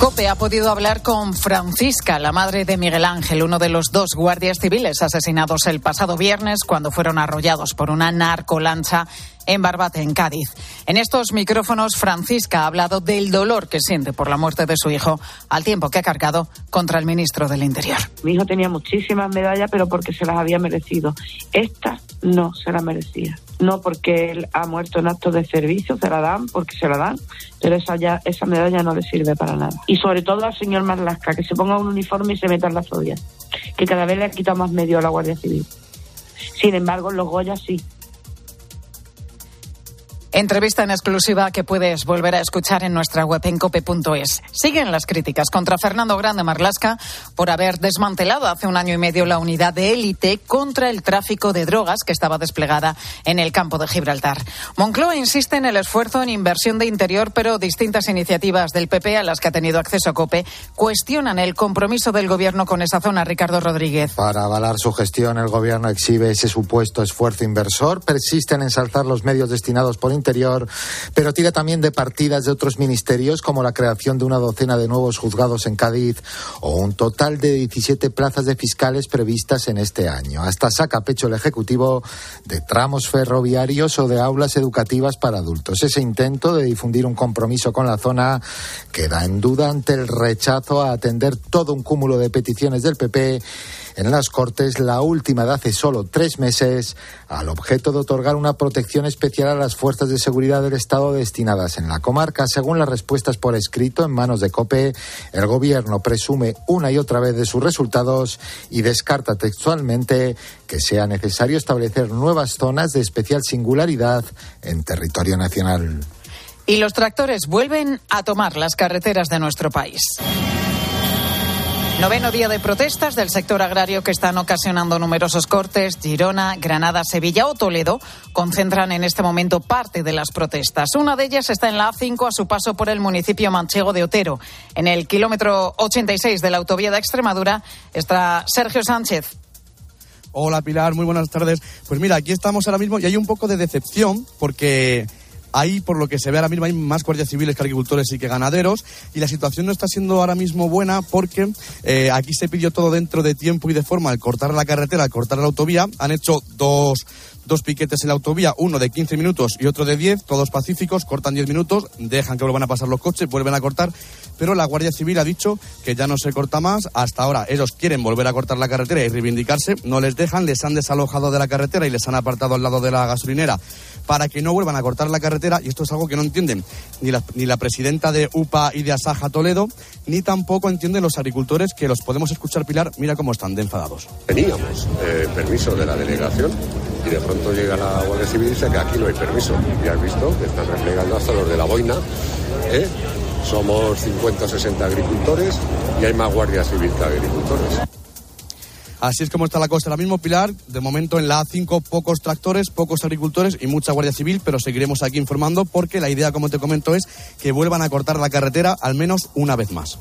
COPE ha podido hablar con Francisca, la madre de Miguel Ángel, uno de los dos guardias civiles asesinados el pasado viernes cuando fueron arrollados por una narcolancha en Barbate, en Cádiz. En estos micrófonos, Francisca ha hablado del dolor que siente por la muerte de su hijo, al tiempo que ha cargado contra el ministro del Interior. Mi hijo tenía muchísimas medallas, pero porque se las había merecido. Esta no se la merecía. No porque él ha muerto en acto de servicio, se la dan porque se la dan, pero esa, ya, esa medalla no le sirve para nada. Y sobre todo al señor Marlasca, que se ponga un uniforme y se meta en la zodia, que cada vez le ha quitado más medio a la Guardia Civil. Sin embargo, los Goya sí, Entrevista en exclusiva que puedes volver a escuchar en nuestra web en cope.es. Siguen las críticas contra Fernando Grande Marlasca por haber desmantelado hace un año y medio la unidad de élite contra el tráfico de drogas que estaba desplegada en el campo de Gibraltar. Moncloa insiste en el esfuerzo en inversión de interior, pero distintas iniciativas del PP a las que ha tenido acceso Cope cuestionan el compromiso del gobierno con esa zona. Ricardo Rodríguez. Para avalar su gestión, el gobierno exhibe ese supuesto esfuerzo inversor, persisten en ensalzar los medios destinados por Interior, pero tira también de partidas de otros ministerios como la creación de una docena de nuevos juzgados en Cádiz o un total de 17 plazas de fiscales previstas en este año. Hasta saca pecho el Ejecutivo de tramos ferroviarios o de aulas educativas para adultos. Ese intento de difundir un compromiso con la zona queda en duda ante el rechazo a atender todo un cúmulo de peticiones del PP en las Cortes, la última de hace solo tres meses, al objeto de otorgar una protección especial a las fuerzas de seguridad del Estado destinadas en la comarca. Según las respuestas por escrito en manos de COPE, el Gobierno presume una y otra vez de sus resultados y descarta textualmente que sea necesario establecer nuevas zonas de especial singularidad en territorio nacional. Y los tractores vuelven a tomar las carreteras de nuestro país. Noveno día de protestas del sector agrario que están ocasionando numerosos cortes. Girona, Granada, Sevilla o Toledo concentran en este momento parte de las protestas. Una de ellas está en la A5 a su paso por el municipio manchego de Otero. En el kilómetro 86 de la autovía de Extremadura está Sergio Sánchez. Hola Pilar, muy buenas tardes. Pues mira, aquí estamos ahora mismo y hay un poco de decepción porque Ahí, por lo que se ve ahora mismo, hay más guardias civiles que agricultores y que ganaderos. Y la situación no está siendo ahora mismo buena porque eh, aquí se pidió todo dentro de tiempo y de forma. Al cortar la carretera, al cortar la autovía, han hecho dos, dos piquetes en la autovía, uno de 15 minutos y otro de 10, todos pacíficos, cortan 10 minutos, dejan que vuelvan a pasar los coches, vuelven a cortar, pero la Guardia Civil ha dicho que ya no se corta más. Hasta ahora ellos quieren volver a cortar la carretera y reivindicarse, no les dejan, les han desalojado de la carretera y les han apartado al lado de la gasolinera para que no vuelvan a cortar la carretera y esto es algo que no entienden ni la, ni la presidenta de UPA y de Asaja Toledo, ni tampoco entienden los agricultores que los podemos escuchar, Pilar, mira cómo están de enfadados. Teníamos eh, permiso de la delegación y de pronto llega la Guardia Civil y dice que aquí no hay permiso. Y has visto que están replegando hasta los de la boina. ¿eh? Somos 50 o 60 agricultores y hay más Guardia Civil que agricultores. Así es como está la cosa ahora mismo, Pilar. De momento en la A5 pocos tractores, pocos agricultores y mucha Guardia Civil, pero seguiremos aquí informando porque la idea, como te comento, es que vuelvan a cortar la carretera al menos una vez más.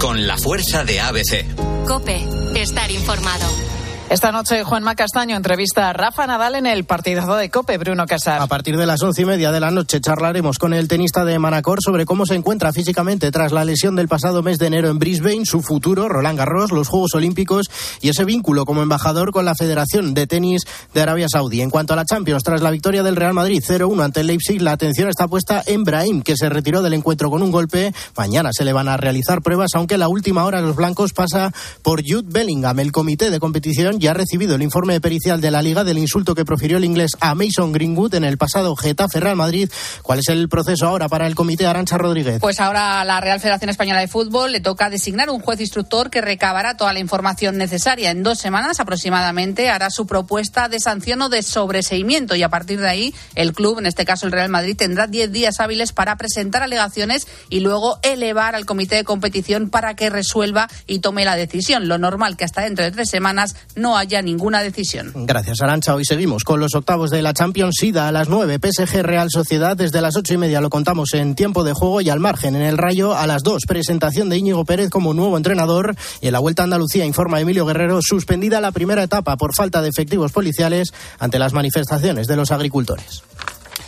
Con la fuerza de ABC. Cope, estar informado. Esta noche Juanma Castaño entrevista a Rafa Nadal en el partidazo de Cope, Bruno Casar. A partir de las once y media de la noche charlaremos con el tenista de Manacor sobre cómo se encuentra físicamente tras la lesión del pasado mes de enero en Brisbane, su futuro, Roland Garros, los Juegos Olímpicos y ese vínculo como embajador con la Federación de Tenis de Arabia Saudí. En cuanto a la Champions, tras la victoria del Real Madrid 0-1 ante el Leipzig, la atención está puesta en Brahim, que se retiró del encuentro con un golpe. Mañana se le van a realizar pruebas, aunque la última hora los blancos pasa por Jude Bellingham. El comité de competición ya ha recibido el informe pericial de la Liga del insulto que profirió el inglés a Mason Greenwood en el pasado Getafe Real Madrid. ¿Cuál es el proceso ahora para el comité Arancha Rodríguez? Pues ahora a la Real Federación Española de Fútbol le toca designar un juez instructor que recabará toda la información necesaria. En dos semanas aproximadamente hará su propuesta de sanción o de sobreseimiento y a partir de ahí el club, en este caso el Real Madrid, tendrá 10 días hábiles para presentar alegaciones y luego elevar al comité de competición para que resuelva y tome la decisión. Lo normal que hasta dentro de tres semanas no no haya ninguna decisión. Gracias, Arancha. Hoy seguimos con los octavos de la Champions SIDA a las 9. PSG Real Sociedad desde las ocho y media lo contamos en tiempo de juego y al margen en el Rayo a las 2. Presentación de Íñigo Pérez como nuevo entrenador y en la Vuelta a Andalucía informa Emilio Guerrero suspendida la primera etapa por falta de efectivos policiales ante las manifestaciones de los agricultores.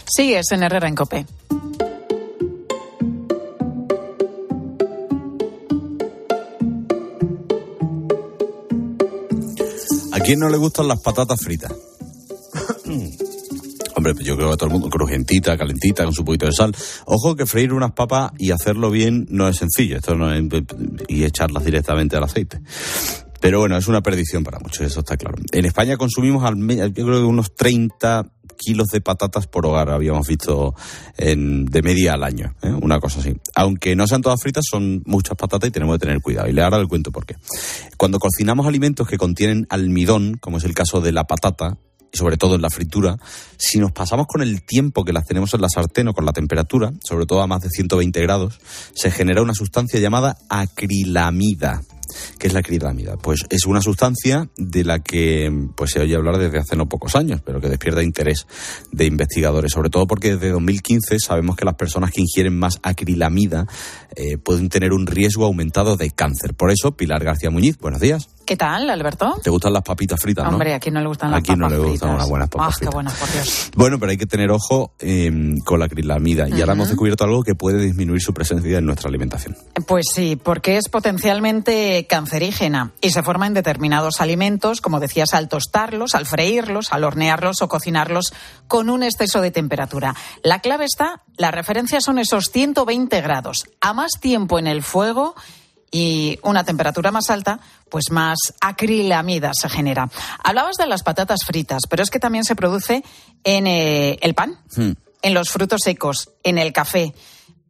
Sigues en Herrera en Cope. ¿A quién no le gustan las patatas fritas? Hombre, pues yo creo que a todo el mundo, crujentita, calentita, con su poquito de sal. Ojo que freír unas papas y hacerlo bien no es sencillo, esto no es, y echarlas directamente al aceite. Pero bueno, es una perdición para muchos, eso está claro. En España consumimos al yo creo que unos 30 kilos de patatas por hogar, habíamos visto en- de media al año, ¿eh? una cosa así. Aunque no sean todas fritas, son muchas patatas y tenemos que tener cuidado. Y ahora le cuento por qué. Cuando cocinamos alimentos que contienen almidón, como es el caso de la patata, y sobre todo en la fritura, si nos pasamos con el tiempo que las tenemos en la sartén o con la temperatura, sobre todo a más de 120 grados, se genera una sustancia llamada acrilamida. ¿Qué es la acrilamida? Pues es una sustancia de la que pues, se oye hablar desde hace no pocos años, pero que despierta interés de investigadores, sobre todo porque desde 2015 sabemos que las personas que ingieren más acrilamida eh, pueden tener un riesgo aumentado de cáncer. Por eso, Pilar García Muñiz, buenos días. ¿Qué tal, Alberto? ¿Te gustan las papitas fritas, no? Hombre, ¿a quién no le gustan las ¿A quién no papas le gustan fritas? unas buenas papas Ah, qué fritas? buenas, por Dios. Bueno, pero hay que tener ojo eh, con la acrilamida. Y ahora hemos descubierto algo que puede disminuir su presencia en nuestra alimentación. Pues sí, porque es potencialmente cancerígena y se forma en determinados alimentos, como decías, al tostarlos, al freírlos, al hornearlos o cocinarlos con un exceso de temperatura. La clave está, la referencia son esos 120 grados. A más tiempo en el fuego y una temperatura más alta, pues más acrilamida se genera. Hablabas de las patatas fritas, pero es que también se produce en eh, el pan, en los frutos secos, en el café.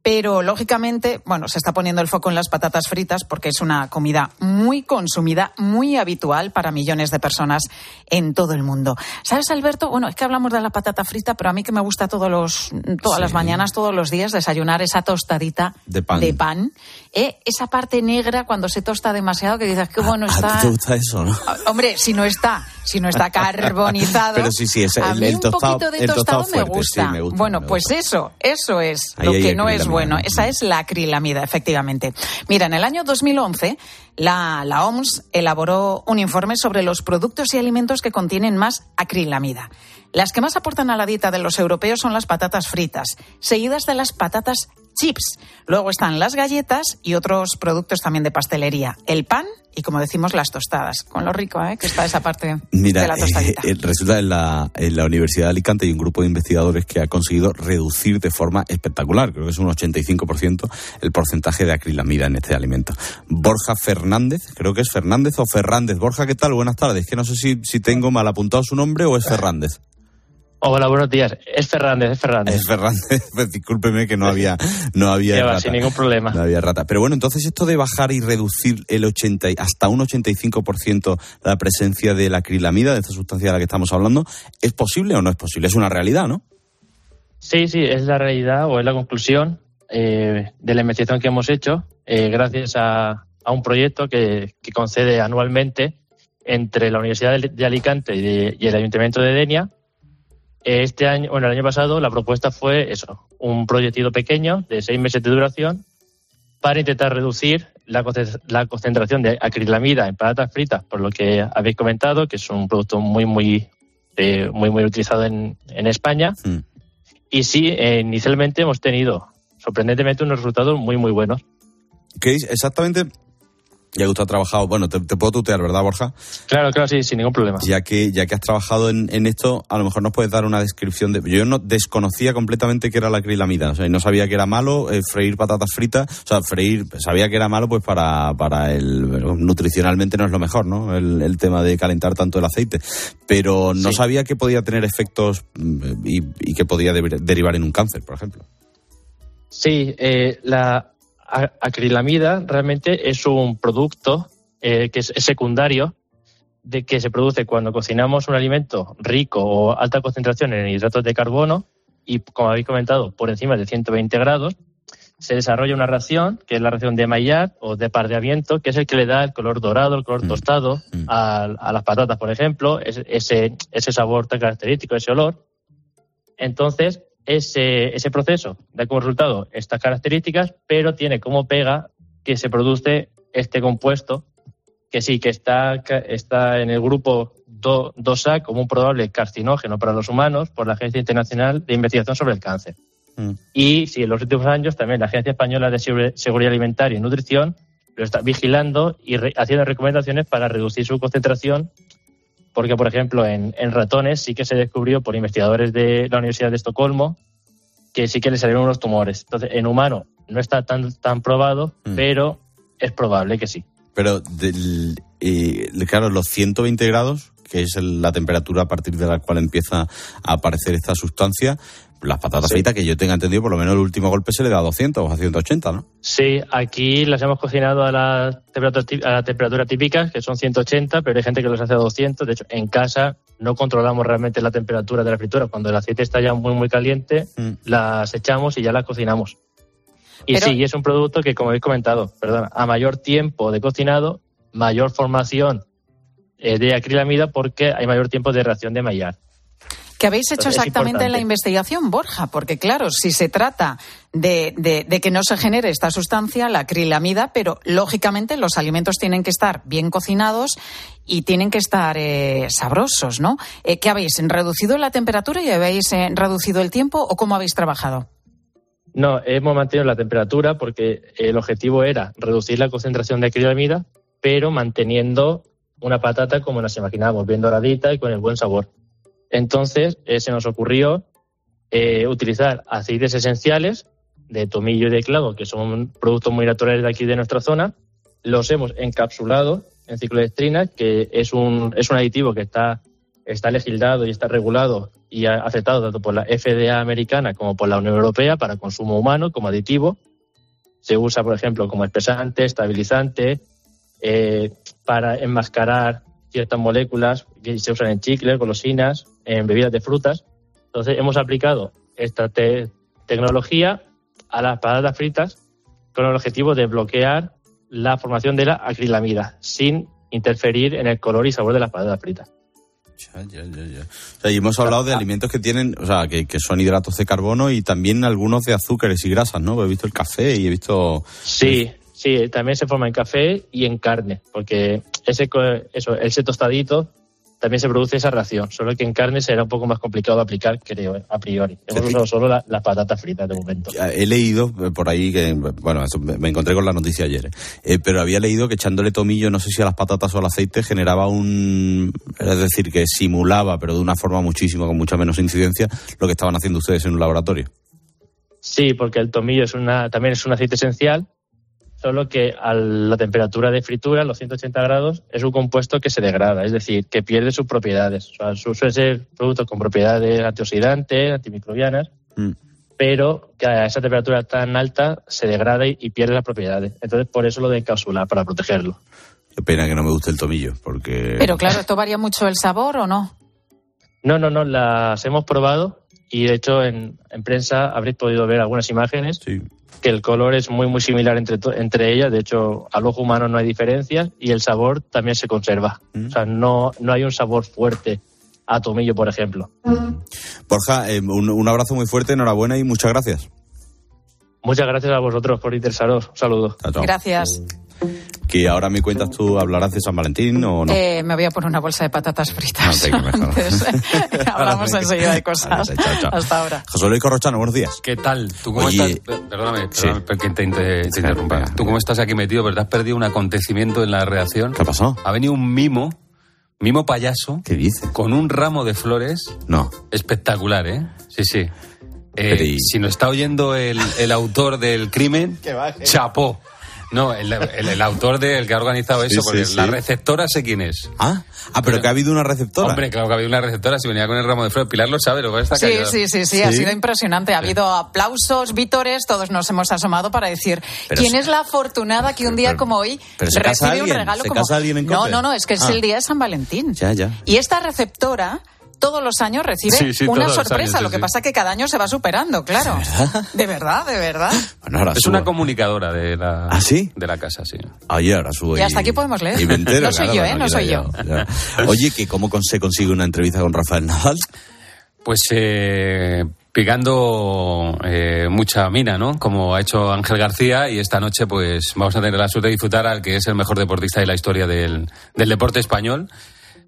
Pero lógicamente, bueno, se está poniendo el foco en las patatas fritas porque es una comida muy consumida, muy habitual para millones de personas en todo el mundo. ¿Sabes, Alberto? Bueno, es que hablamos de la patata frita, pero a mí que me gusta todos los, todas Sí. las mañanas, todos los días, desayunar esa tostadita De pan. pan. ¿Eh? Esa parte negra cuando se tosta demasiado que dices, qué bueno ¿A ti está. te gusta eso, no? Ah, Hombre, si no está, si no está carbonizado. Pero sí, sí, ese- a mí el un tostado- poquito de el tostado, tostado fuerte, me, gusta. sí, me gusta, Bueno, me pues eso, eso es Ahí lo que no es bueno. Esa es la acrilamida, efectivamente. Mira, en el año 2011, la, la OMS elaboró un informe sobre los productos y alimentos que contienen más acrilamida. Las que más aportan a la dieta de los europeos son las patatas fritas, seguidas de las patatas chips. Luego están las galletas y otros productos también de pastelería. El pan y, como decimos, las tostadas. Con lo rico, ¿eh? Que está esa parte Mira, de la tostadita. eh, eh, resulta en la, en la Universidad de Alicante hay un grupo de investigadores que ha conseguido reducir de forma espectacular, creo que es un 85% el porcentaje de acrilamida en este alimento. Borja Fernández, creo que es Fernández o Fernández. Borja, ¿qué tal? Buenas tardes. Que no sé si, si tengo mal apuntado su nombre o es Fernández. Hola, buenos días. Es Fernández, es Fernández. Es Fernández, pues discúlpeme que no había, no había rata. sin ningún problema. No había rata. Pero bueno, entonces esto de bajar y reducir el 80, y- hasta un 85% la presencia de la acrilamida, de esta sustancia de la que estamos hablando, ¿es posible o no es posible? Es una realidad, ¿no? Sí, sí, es la realidad o es la conclusión eh, de la investigación que hemos hecho eh, gracias a, a un proyecto que, que concede anualmente entre la Universidad de, de Alicante y, de- y el Ayuntamiento de Denia. Este año, bueno, el año pasado la propuesta fue eso, un proyectito pequeño de seis meses de duración para intentar reducir la, la concentración de acrilamida en patatas fritas, por lo que habéis comentado, que es un producto muy, muy, eh, muy, muy utilizado en, en España. Mm. Y sí, eh, inicialmente hemos tenido, sorprendentemente, unos resultados muy, muy buenos. ¿Qué es exactamente? Ya que usted ha trabajado, bueno, te, te puedo tutear, ¿verdad, Borja? Claro, claro, sí, sin ningún problema. Ya que, ya que has trabajado en, en esto, a lo mejor nos puedes dar una descripción de. Yo no desconocía completamente qué era la acrilamida. O sea, no sabía que era malo eh, freír patatas fritas. O sea, freír, sabía que era malo, pues para, para el. Nutricionalmente no es lo mejor, ¿no? El, el tema de calentar tanto el aceite. Pero no Sí. sabía que podía tener efectos mm, y, y que podía de- derivar en un cáncer, por ejemplo. Sí, eh, la acrilamida realmente es un producto eh, que es, es secundario de que se produce cuando cocinamos un alimento rico o alta concentración en hidratos de carbono y, como habéis comentado, por encima de 120 grados. se desarrolla una reacción, que es la reacción de Maillard o de pardeamiento, que es el que le da el color dorado, el color tostado a, a las patatas, por ejemplo, ese, ese sabor tan característico, ese olor. Entonces, ese, ese proceso da como resultado estas características, pero tiene como pega que se produce este compuesto que sí, que está, está en el grupo 2A como un probable carcinógeno para los humanos por la Agencia Internacional de Investigación sobre el Cáncer. Mm. Y sí, en los últimos años también la Agencia Española de Seguridad Alimentaria y Nutrición lo está vigilando y re- haciendo recomendaciones para reducir su concentración, porque, por ejemplo, en, en ratones sí que se descubrió por investigadores de la Universidad de Estocolmo que sí que le salieron unos tumores. Entonces, en humano no está tan, tan probado, Mm. pero es probable que sí. Pero, del, eh, claro, los 120 grados, que es el- la temperatura a partir de la cual empieza a aparecer esta sustancia, las patatas Sí. fritas, que yo tenga entendido, por lo menos el último golpe se le da a 200 o a 180, ¿no? Sí, aquí las hemos cocinado a la temperatura, a la temperatura típica, que son 180, pero hay gente que los hace a 200. De hecho, en casa no controlamos realmente la temperatura de la fritura. Cuando el aceite está ya muy, muy caliente, Mm. las echamos y ya las cocinamos. Y Pero- sí, y es un producto que, como habéis comentado, perdón, a mayor tiempo de cocinado, mayor formación eh, de acrilamida porque hay mayor tiempo de reacción de Maillard. ¿Qué habéis hecho exactamente en la investigación, Borja? Porque claro, si se trata de, de- de que no se genere esta sustancia, la acrilamida, pero lógicamente los alimentos tienen que estar bien cocinados y tienen que estar eh, sabrosos, ¿no? Eh, ¿Qué habéis reducido la temperatura y habéis eh, reducido el tiempo o cómo habéis trabajado? No, hemos mantenido la temperatura porque el objetivo era reducir la concentración de acrilamida, pero manteniendo una patata como nos imaginábamos, bien doradita y con el buen sabor. Entonces, eh, se nos ocurrió eh, utilizar aceites esenciales de tomillo y de clavo, que son productos muy naturales de aquí de nuestra zona. Los hemos encapsulado en ciclodestrina, que es un, es un aditivo que está, está legislado y está regulado y aceptado tanto por la FDA americana como por la Unión Europea para consumo humano como aditivo. Se usa, por ejemplo, como espesante, estabilizante, eh, para enmascarar ciertas moléculas que se usan en chicles, golosinas, en bebidas de frutas. Entonces hemos aplicado esta te- tecnología a las patatas fritas con el objetivo de bloquear la formación de la acrilamida sin interferir en el color y sabor de las patatas fritas. Ya, ya, ya, ya. O sea, y hemos hablado de alimentos que tienen, o sea, que, que son hidratos de carbono y también algunos de azúcares y grasas, ¿no? He visto el café y he visto... Sí, sí, también se forma en café y en carne, porque ese, eso, ese tostadito también se produce esa reacción, solo que en carne será un poco más complicado de aplicar, creo, eh, a priori. Hemos usado solo la- las patatas fritas de momento. He leído eh, por ahí que, bueno, eso me encontré con la noticia ayer, eh, pero había leído que echándole tomillo, no sé si a las patatas o al aceite, generaba un, es decir, que simulaba, pero de una forma muchísimo, con mucha menos incidencia, lo que estaban haciendo ustedes en un laboratorio. Sí, porque el tomillo es una, también es un aceite esencial, solo que a la temperatura de fritura, los 180 grados, es un compuesto que se degrada, es decir, que pierde sus propiedades. O sea, su- suelen ser productos con propiedades antioxidantes, antimicrobianas, Mm. pero que a esa temperatura tan alta se degrada y, y pierde las propiedades. Entonces, por eso lo de encapsular, para protegerlo. Qué pena que no me guste el tomillo, porque... Pero claro, ¿esto varía mucho el sabor o no? No, no, no, las hemos probado y de hecho en, en prensa habréis podido ver algunas imágenes Sí. que el color es muy muy similar entre, entre ellas, de hecho al ojo humano no hay diferencias y el sabor también se conserva. Mm. O sea, no, no hay un sabor fuerte a tomillo, por ejemplo. Borja, eh, un, un abrazo muy fuerte, enhorabuena y muchas gracias. Muchas gracias a vosotros por interesaros. Un saludo. Chao, chao. Gracias. Que ahora me cuentas tú, ¿hablarás de San Valentín o no? Eh, me voy a poner una bolsa de patatas fritas. No, venga, mejor. Antes. Hablamos Vale. enseguida de cosas. Vale, chao, chao. Hasta ahora. José Luis Corrochano, buenos días. ¿Qué tal? ¿Tú cómo Oye, estás? Perdóname, sí. perdóname que te, te- te interrumpa. ¿Tú cómo estás aquí metido? ¿Verdad? Has perdido un acontecimiento en la reacción. ¿Qué ha pasado? Ha venido un mimo, mimo payaso, ¿Qué dices? con un ramo de flores No. espectacular, ¿eh? Sí, sí. Eh, y- Si nos está oyendo el, el autor del crimen, chapó. No, el, el- el autor del que ha organizado Sí, eso, sí, porque sí. la receptora sé quién es. Ah, ah pero que ha habido una receptora. Hombre, claro que había una receptora, si venía con el ramo de flores. Pilar lo sabe, lo que está Sí, callado. sí, sí, sí, ha sido impresionante. Ha habido aplausos, vítores, todos nos hemos asomado para decir Pero quién se- es la afortunada que un día pero- como hoy pero se casa recibe un alguien, regalo se como casa alguien en No, no, no, es que es Ah. el día de San Valentín. Ya, ya. Y esta receptora todos los años recibe Sí, sí, una sorpresa. años, sí, Lo que sí. pasa es que cada año se va superando, claro. ¿De verdad? ¿De verdad? Bueno, ahora Es subo. una comunicadora de la, ¿Ah, sí? de la casa, sí. Oye, ahora subo Y hasta aquí podemos leer. y me entero, No soy claro, yo, ¿eh? No soy yo. ya, ya. Oye, que ¿cómo se consigue una entrevista con Rafael Nadal? Pues eh, picando eh, mucha mina, ¿no? Como ha hecho Ángel García y esta noche pues vamos a tener la suerte de disfrutar al que es el mejor deportista de la historia del, del deporte español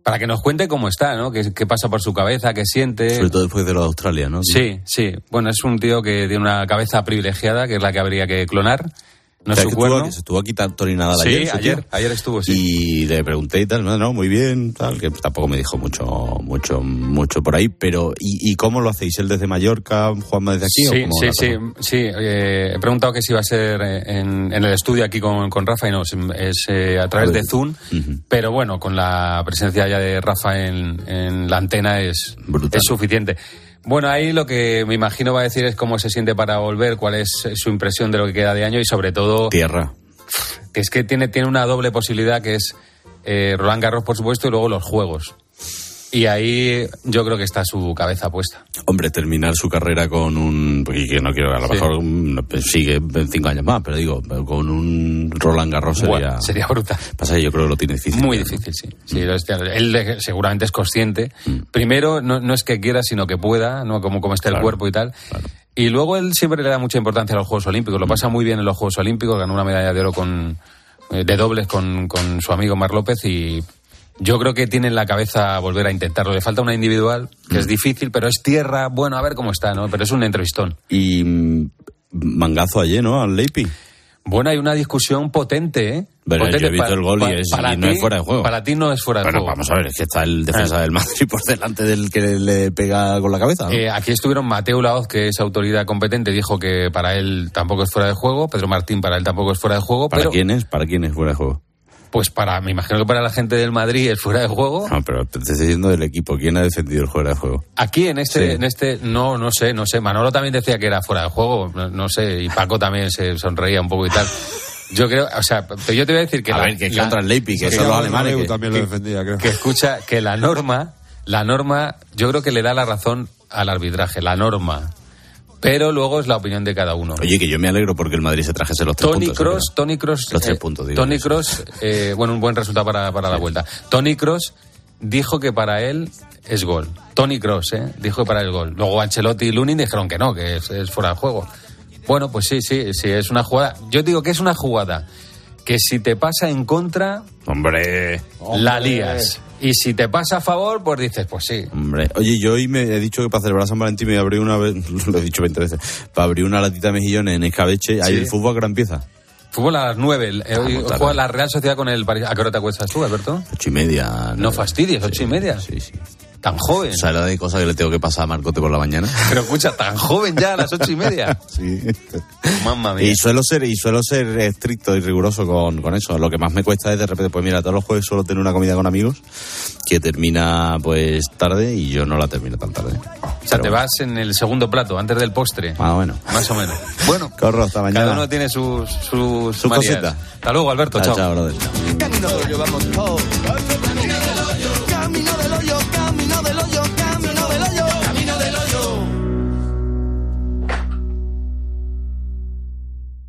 para que nos cuente cómo está, ¿no? Qué, qué pasa por su cabeza, qué siente. Sobre todo después de lo de Australia, ¿no? Sí, sí. Bueno, es un tío que tiene una cabeza privilegiada, que es la que habría que clonar. No O su estuvo, estuvo aquí Nadal Sí, ayer. ese ayer, ayer estuvo, sí. Y le pregunté y tal, no, no, muy bien, tal, que tampoco me dijo mucho, mucho, mucho por ahí, pero ¿y, y cómo lo hacéis? ¿Él desde Mallorca, Juanma desde aquí? o Sí, cómo sí, sí, sí. eh, he preguntado que si iba a ser eh, en, en el estudio aquí con, con Rafa y no, es, eh, a través A de Zoom, pero bueno, con la presencia ya de Rafa en, en la antena es, Brutal. es suficiente. Bueno, ahí lo que me imagino va a decir es cómo se siente para volver, cuál es su impresión de lo que queda de año y sobre todo Tierra. que es que tiene, tiene una doble posibilidad que es eh, Roland Garros, por supuesto, y luego los Juegos. Y ahí yo creo que está su cabeza puesta. Hombre, terminar su carrera con un. Y que no quiero, a lo Sí. mejor mm, sigue en cinco años más, pero digo, con un Roland Garros sería. Sería brutal. Pasa que yo creo que lo tiene difícil. Muy ¿no? difícil, sí. sí hostia, él seguramente es consciente. Primero, no, no es que quiera, sino que pueda, no como, como está el cuerpo y tal. claro. Y luego él siempre le da mucha importancia a los Juegos Olímpicos. Lo pasa muy bien en los Juegos Olímpicos. Ganó una medalla de oro con, eh, de dobles con, con su amigo Mar López y yo creo que tiene en la cabeza volver a intentarlo. Le falta una individual, que es difícil, pero es tierra. Bueno, a ver cómo está, ¿no? Pero es un entrevistón. Y mm, mangazo ayer, ¿no? Al Leipi. Bueno, hay una discusión potente, ¿eh? Pero Potente yo he visto el gol y es- para y no es fuera de juego. Para ti no es fuera de Bueno, juego. vamos a ver, es que está el defensa del Madrid por delante del que le, le pega con la cabeza. ¿no? Eh, aquí estuvieron Mateo Laoz, que es autoridad competente, dijo que para él tampoco es fuera de juego. Pedro Martín para él tampoco es fuera de juego. ¿Para pero, quién es? ¿Para quién es fuera de juego? Pues para, me imagino que para la gente del Madrid es fuera de juego. No, pero te estoy diciendo del equipo. ¿Quién ha defendido el fuera de juego? Aquí en este, Sí. en este, no, no sé, no sé. Manolo también decía que era fuera de juego, no, no sé, y Paco también se sonreía un poco y tal. Yo creo, o sea, pero yo te voy a decir que a la- ver, que es la- contra el Leipi, que que son los alemanes. que- también lo defendía, creo. que escucha que la norma, la norma, yo creo que le da la razón al arbitraje, la norma. Pero luego es la opinión de cada uno. Oye, que yo me alegro porque el Madrid se trajese los tres Tony puntos. ¿eh? Cross, Tony Cross, Los tres eh, puntos, digo. Tony Cross, eh, bueno, un buen resultado para, para la vuelta. Tony Cross dijo que para él es gol. Tony Cross, eh, dijo que para él es gol. Luego Ancelotti y Lunin dijeron que no, que es, es fuera de juego. Bueno, pues sí, sí, sí, es una jugada. Yo digo que es una jugada que si te pasa en contra, Hombre, la lías. Y si te pasa a favor, pues dices, pues sí. hombre. Oye, yo hoy me he dicho que para celebrar San Valentín me voy a abrir una vez, lo he dicho 20 veces, para abrir una latita de mejillones en escabeche. Ahí Sí. el fútbol a gran pieza. Fútbol a las nueve. El- eh, hoy tarde. juega la Real Sociedad con el París. ¿A qué hora te acuestas tú, Alberto? Ocho y media. No fastidies, ocho y media. Sí, sí. Tan joven. O sea, la de cosas que le tengo que pasar a Marcote por la mañana. Pero escucha, tan joven ya a las ocho y media. Sí. Mamma mía. Y suelo ser, y suelo ser estricto y riguroso con, con eso. Lo que más me cuesta es de repente, pues mira, todos los jueves suelo tener una comida con amigos que termina pues tarde y yo no la termino tan tarde. o sea, te vas en el segundo plato, antes del postre. Ah, bueno. Más o menos. Bueno, Corro, hasta mañana. cada uno tiene sus, sus Su cosita. Hasta luego, Alberto. Chao, chao. chao, brother.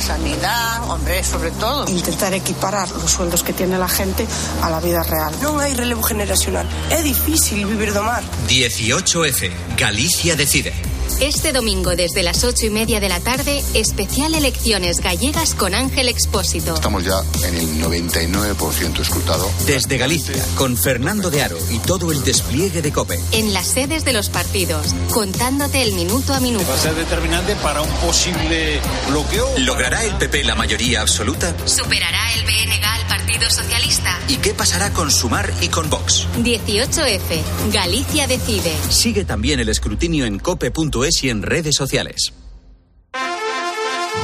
La sanidad, hombre, sobre todo. Intentar equiparar los sueldos que tiene la gente a la vida real. Non hai relevo generacional. É difícil vivir do mar. 18F. Galicia decide. Este domingo desde las ocho y media de la tarde, especial Elecciones Gallegas con Ángel Expósito. Estamos ya en el 99% escrutado. Desde Galicia, con Fernando de Aro y todo el despliegue de COPE. En las sedes de los partidos, contándote el minuto a minuto. Va a ser determinante para un posible bloqueo. ¿Logrará el PP la mayoría absoluta? ¿Superará el BNG al Partido Socialista? ¿Y qué pasará con Sumar y con Vox? 18F. Galicia decide. Sigue también el escrutinio en cope.es y en redes sociales.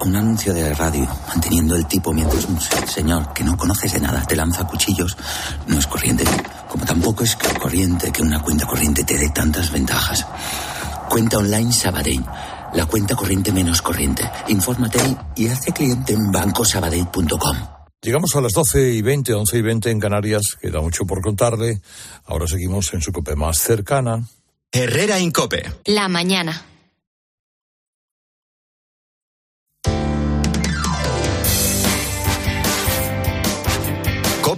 un anuncio de radio, manteniendo el tipo mientras un señor que no conoces de nada te lanza cuchillos, no es corriente. Como tampoco es corriente que una cuenta corriente te dé tantas ventajas. Cuenta online Sabadell, la cuenta corriente menos corriente. Infórmate y hazte cliente en bancosabadell.com. Llegamos a las 12 y 20, 11 y 20 en Canarias, queda mucho por contarle. Ahora seguimos en su cope más cercana. Herrera Incope. La mañana.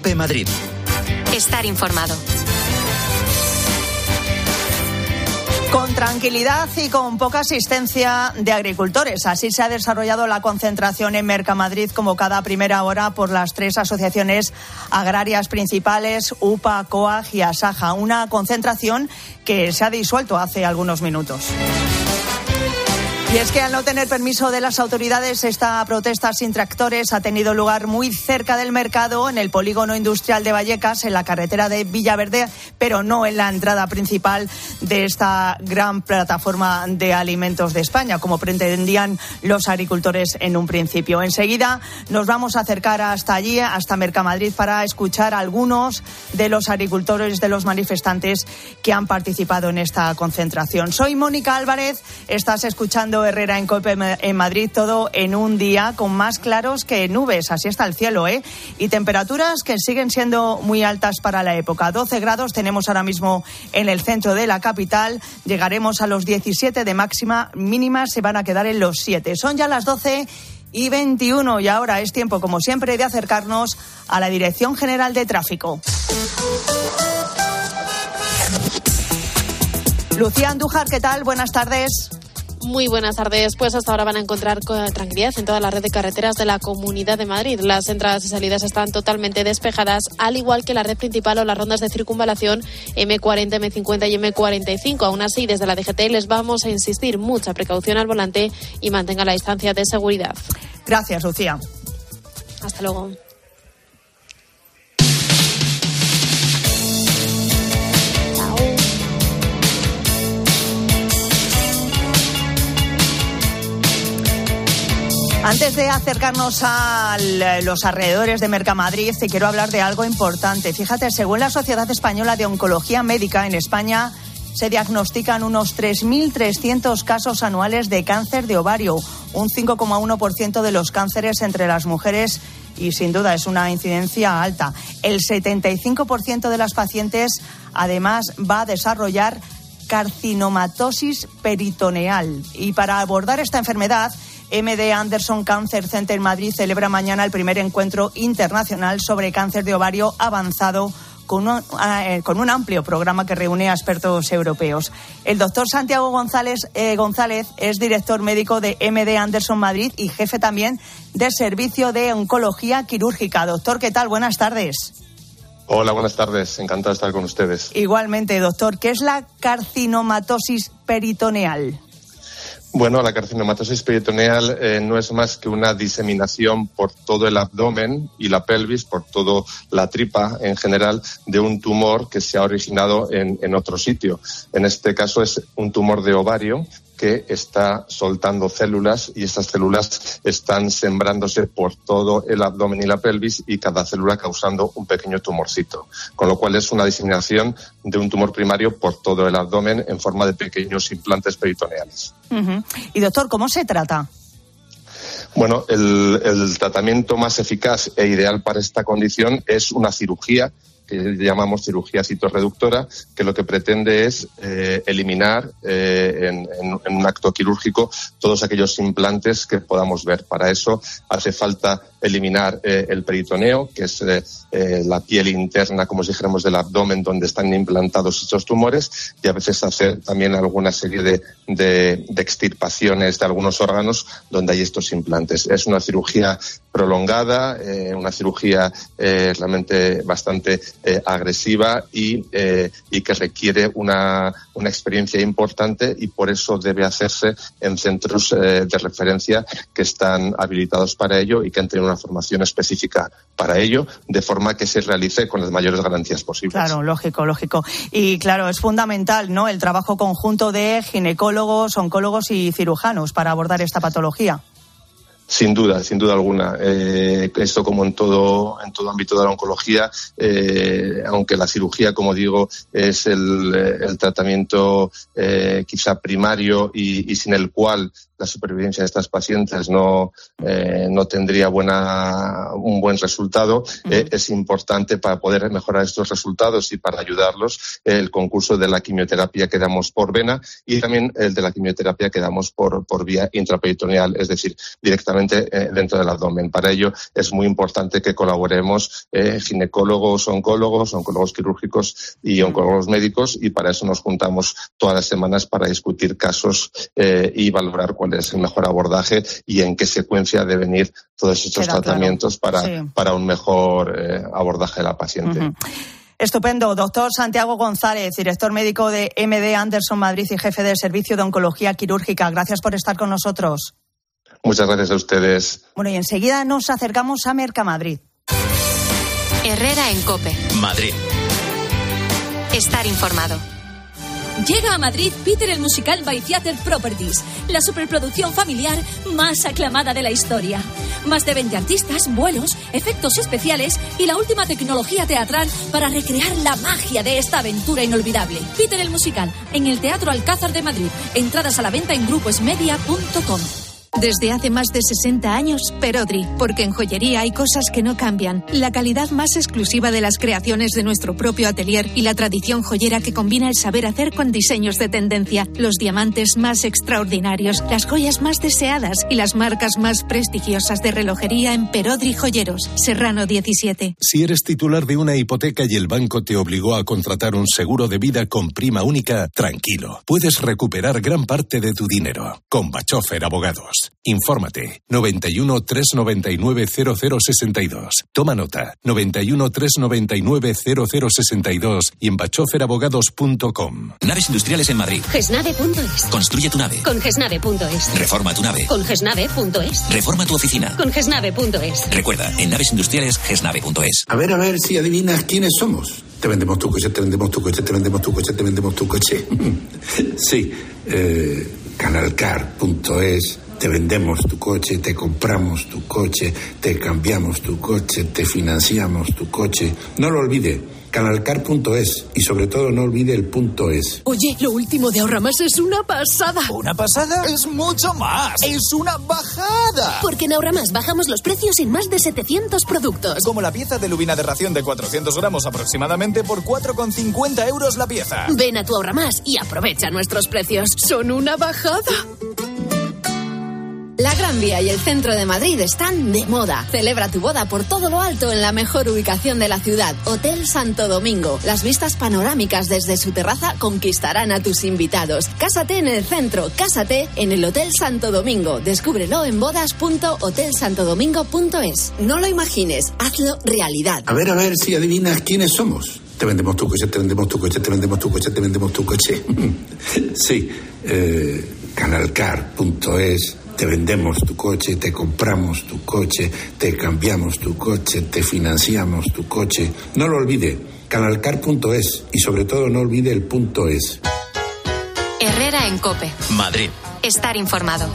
Cope Madrid. Estar informado. Con tranquilidad y con poca asistencia de agricultores. Así se ha desarrollado la concentración en Mercamadrid convocada a primera hora por las tres asociaciones agrarias principales, UPA, COAG y ASAJA. Una concentración que se ha disuelto hace algunos minutos. Y es que al no tener permiso de las autoridades, esta protesta sin tractores ha tenido lugar muy cerca del mercado, en el polígono industrial de Vallecas, en la carretera de Villaverde, pero no en la entrada principal de esta gran plataforma de alimentos de España, como pretendían los agricultores en un principio. Enseguida nos vamos a acercar hasta allí, hasta Mercamadrid, para escuchar a algunos de los agricultores, de los manifestantes que han participado en esta concentración. Soy Mónica Álvarez, estás escuchando Herrera en Cope en Madrid, todo en un día con más claros que nubes, así está el cielo, ¿eh? Y temperaturas que siguen siendo muy altas para la época. 12 grados tenemos ahora mismo en el centro de la capital, llegaremos a los 17 de máxima, mínimas se van a quedar en los 7. Son ya las 12 y 21 y ahora es tiempo, como siempre, de acercarnos a la Dirección General de Tráfico. Lucía Andújar, ¿qué tal? Buenas tardes. Muy buenas tardes. Pues hasta ahora van a encontrar tranquilidad en toda la red de carreteras de la Comunidad de Madrid. Las entradas y salidas están totalmente despejadas, al igual que la red principal o las rondas de circunvalación M40, M50 y M45. Aún así, desde la DGT les vamos a insistir mucha precaución al volante y mantenga la distancia de seguridad. Gracias, Lucía. Hasta luego. Antes de acercarnos a los alrededores de Mercamadrid, te quiero hablar de algo importante. Fíjate, según la Sociedad Española de Oncología Médica, en España se diagnostican unos 3.300 casos anuales de cáncer de ovario, un 5,1% de los cánceres entre las mujeres y sin duda es una incidencia alta. El 75% de las pacientes además va a desarrollar carcinomatosis peritoneal. Y para abordar esta enfermedad, MD Anderson Cancer Center Madrid celebra mañana el primer encuentro internacional sobre cáncer de ovario avanzado con un, eh, con un, amplio programa que reúne a expertos europeos. El doctor Santiago González, eh, González es director médico de MD Anderson Madrid y jefe también del Servicio de Oncología Quirúrgica. Doctor, ¿qué tal? Buenas tardes. Hola, buenas tardes. Encantado de estar con ustedes. Igualmente, doctor. ¿Qué es la carcinomatosis peritoneal? Bueno, la carcinomatosis peritoneal eh, no es más que una diseminación por todo el abdomen y la pelvis, por toda la tripa en general, de un tumor que se ha originado en, en otro sitio. En este caso es un tumor de ovario que está soltando células y esas células están sembrándose por todo el abdomen y la pelvis y cada célula causando un pequeño tumorcito. Con lo cual es una diseminación de un tumor primario por todo el abdomen en forma de pequeños implantes peritoneales. Y doctor, ¿cómo se trata? Bueno, el, el, tratamiento más eficaz e ideal para esta condición es una cirugía que llamamos cirugía citorreductora, que lo que pretende es eh, eliminar eh, en, en, un acto quirúrgico todos aquellos implantes que podamos ver. Para eso hace falta eliminar eh, el peritoneo, que es eh, eh, la piel interna, como si dijéramos, del abdomen donde están implantados estos tumores y a veces hacer también alguna serie de, de, extirpaciones de algunos órganos donde hay estos implantes. Es una cirugía prolongada, una cirugía realmente bastante agresiva y, y que requiere una, una experiencia importante y por eso debe hacerse en centros de referencia que están habilitados para ello y que han tenido una formación específica para ello, de forma que se realice con las mayores garantías posibles. Claro, lógico, lógico. Y claro, es fundamental, ¿no? El trabajo conjunto de ginecólogos, oncólogos y cirujanos para abordar esta patología. Sin duda, sin duda alguna. Eh, esto como en todo, en todo ámbito de la oncología, eh, aunque la cirugía, como digo, es el, el tratamiento eh, quizá primario y, y, sin el cual la supervivencia de estas pacientes no, eh, no tendría buena, un buen resultado, eh, es importante para poder mejorar estos resultados y para ayudarlos el concurso de la quimioterapia que damos por vena y también el de la quimioterapia que damos por, por vía intraperitoneal, es decir, directamente eh, dentro del abdomen. Para ello es muy importante que colaboremos ginecólogos, oncólogos, oncólogos quirúrgicos y oncólogos médicos y para eso nos juntamos todas las semanas para discutir casos y valorar cuál es el mejor abordaje y en qué secuencia deben ir todos estos Queda tratamientos claro. para, Sí. para un mejor eh, abordaje de la paciente. Estupendo. Doctor Santiago González, director médico de MD Anderson Madrid y jefe del Servicio de Oncología Quirúrgica. Gracias por estar con nosotros. Muchas gracias a ustedes. Bueno, y enseguida nos acercamos a Mercamadrid. Herrera en Cope. Madrid. Estar informado. Llega a Madrid Peter el musical by Theater Properties, la superproducción familiar más aclamada de la historia. Más de 20 artistas, vuelos, efectos especiales y la última tecnología teatral para recrear la magia de esta aventura inolvidable. Peter el musical, en el Teatro Alcázar de Madrid. Entradas a la venta en gruposmedia.com. Desde hace más de 60 años, Perodri, porque en joyería hay cosas que no cambian. La calidad más exclusiva de las creaciones de nuestro propio atelier y la tradición joyera que combina el saber hacer con diseños de tendencia, los diamantes más extraordinarios, las joyas más deseadas y las marcas más prestigiosas de relojería en Perodri Joyeros, Serrano 17. Si eres titular de una hipoteca y el banco te obligó a contratar un seguro de vida con prima única, tranquilo, puedes recuperar gran parte de tu dinero. Con Bachofer Abogados. Infórmate 91 399 0062. Toma nota 91 399 0062 y en bachoferabogados.com. Naves industriales en Madrid. Gesnave.es. Construye tu nave. Con gesnave.es. Reforma tu nave. Con gesnave.es. Reforma tu oficina. Con gesnave.es. Recuerda, en naves industriales, gesnave.es. A ver, a ver si adivinas quiénes somos. Te vendemos tu coche, te vendemos tu coche, te vendemos tu coche, te vendemos tu coche. sí, eh, canalcar.es. Te vendemos tu coche, te compramos tu coche, te cambiamos tu coche, te financiamos tu coche. No lo olvide, canalcar.es y sobre todo no olvide el punto es. Oye, lo último de Ahorra Más es una pasada. ¿Una pasada? Es mucho más. Es una bajada. Porque en Ahorra Más bajamos los precios en más de 700 productos. Como la pieza de lubina de ración de 400 gramos aproximadamente por 4,50 euros la pieza. Ven a tu Ahorra Más y aprovecha nuestros precios. Son una bajada. La Gran Vía y el centro de Madrid están de moda. Celebra tu boda por todo lo alto en la mejor ubicación de la ciudad, Hotel Santo Domingo. Las vistas panorámicas desde su terraza conquistarán a tus invitados. Cásate en el centro, cásate en el Hotel Santo Domingo. Descúbrelo en bodas.hotelsantodomingo.es. No lo imagines, hazlo realidad. A ver, a ver si adivinas quiénes somos. Te vendemos tu coche, te vendemos tu coche, te vendemos tu coche, te vendemos tu coche. sí, eh, canalcar.es. Te vendemos tu coche, te compramos tu coche, te cambiamos tu coche, te financiamos tu coche. No lo olvide, canalcar.es y sobre todo no olvide el punto es. Herrera en Cope. Madrid. Estar informado.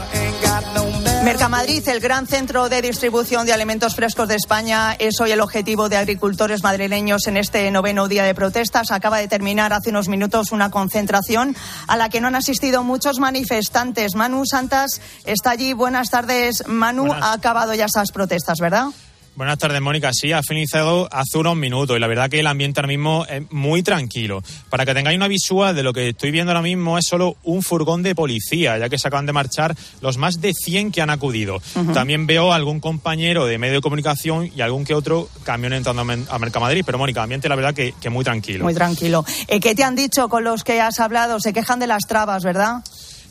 Mercamadrid, el gran centro de distribución de alimentos frescos de España, es hoy el objetivo de agricultores madrileños en este noveno día de protestas. Acaba de terminar hace unos minutos una concentración a la que no han asistido muchos manifestantes. Manu Santas está allí. Buenas tardes, Manu. Ha acabado ya esas protestas, ¿verdad? Buenas tardes, Mónica. Sí, ha finalizado hace unos minutos y la verdad que el ambiente ahora mismo es muy tranquilo. Para que tengáis una visual de lo que estoy viendo ahora mismo, es solo un furgón de policía, ya que se acaban de marchar los más de 100 que han acudido. También veo algún compañero de medio de comunicación y algún que otro camión entrando a Mercamadrid. Pero, Mónica, ambiente la verdad que, que muy tranquilo. Muy tranquilo. Eh, ¿Qué te han dicho con los que has hablado? Se quejan de las trabas, ¿verdad?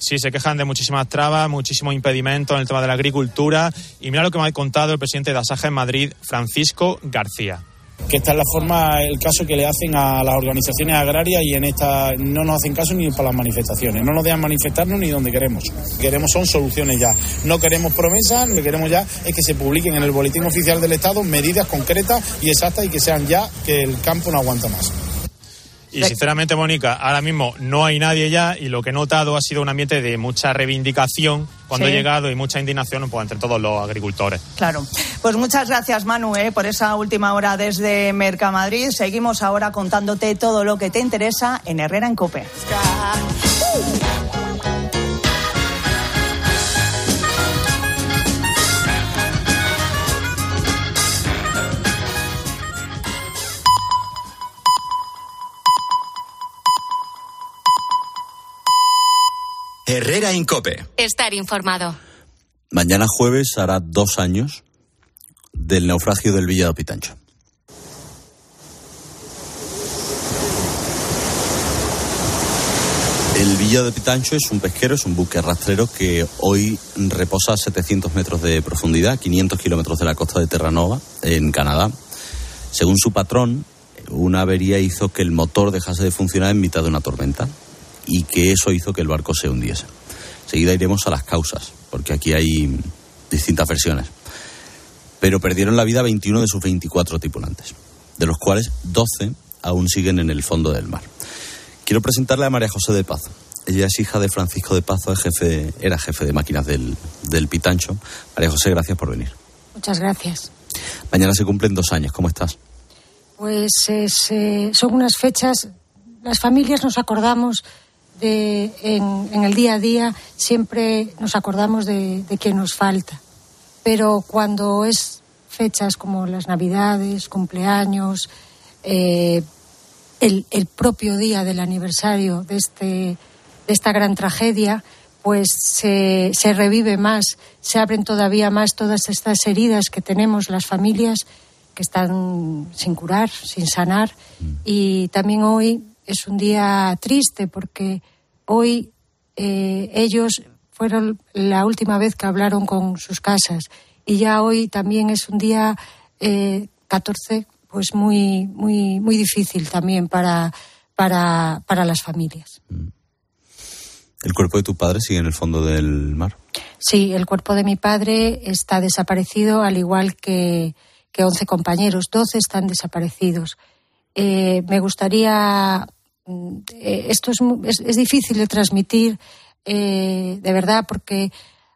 Sí, se quejan de muchísimas trabas, muchísimos impedimentos en el tema de la agricultura. Y mira lo que me ha contado el presidente de Asaja en Madrid, Francisco García. que esta es la forma, el caso que le hacen a las organizaciones agrarias y en esta no nos hacen caso ni para las manifestaciones, no nos dejan manifestarnos ni donde queremos. Queremos son soluciones ya. No queremos promesas, lo que queremos ya es que se publiquen en el boletín oficial del Estado medidas concretas y exactas y que sean ya que el campo no aguanta más. Y sinceramente, Mónica, ahora mismo no hay nadie ya y lo que he notado ha sido un ambiente de mucha reivindicación cuando Sí. he llegado y mucha indignación pues, entre todos los agricultores. Claro. Pues muchas gracias, Manu, eh, por esa última hora desde Mercamadrid. Seguimos ahora contándote todo lo que te interesa en Herrera en Cope. Herrera Incope. Estar informado. Mañana jueves hará dos años del naufragio del Villa de Pitancho. El Villa de Pitancho es un pesquero, es un buque rastrero que hoy reposa a 700 metros de profundidad, 500 kilómetros de la costa de Terranova, en Canadá. Según su patrón, una avería hizo que el motor dejase de funcionar en mitad de una tormenta y que eso hizo que el barco se hundiese. Enseguida iremos a las causas, porque aquí hay distintas versiones. Pero perdieron la vida 21 de sus 24 tripulantes, de los cuales 12 aún siguen en el fondo del mar. Quiero presentarle a María José de Pazo. Ella es hija de Francisco de Pazo, es jefe, era jefe de máquinas del, del Pitancho. María José, gracias por venir. Muchas gracias. Mañana se cumplen dos años. ¿Cómo estás? Pues es, eh, son unas fechas, las familias nos acordamos de, en, en el día a día, siempre nos acordamos de, de quien nos falta. Pero cuando es fechas como las Navidades, cumpleaños, eh, el, el propio día del aniversario de, este, de esta gran tragedia, pues se, se revive más, se abren todavía más todas estas heridas que tenemos las familias que están sin curar, sin sanar. Y también hoy es un día triste porque hoy eh, ellos fueron la última vez que hablaron con sus casas y ya hoy también es un día eh, 14 pues muy muy muy difícil también para para para las familias. ¿El cuerpo de tu padre sigue en el fondo del mar? Sí, el cuerpo de mi padre está desaparecido, al igual que, que 11 compañeros. 12 están desaparecidos. Eh, me gustaría. Mm, eh, esto es, es, es difícil de transmitir, eh, de verdad, porque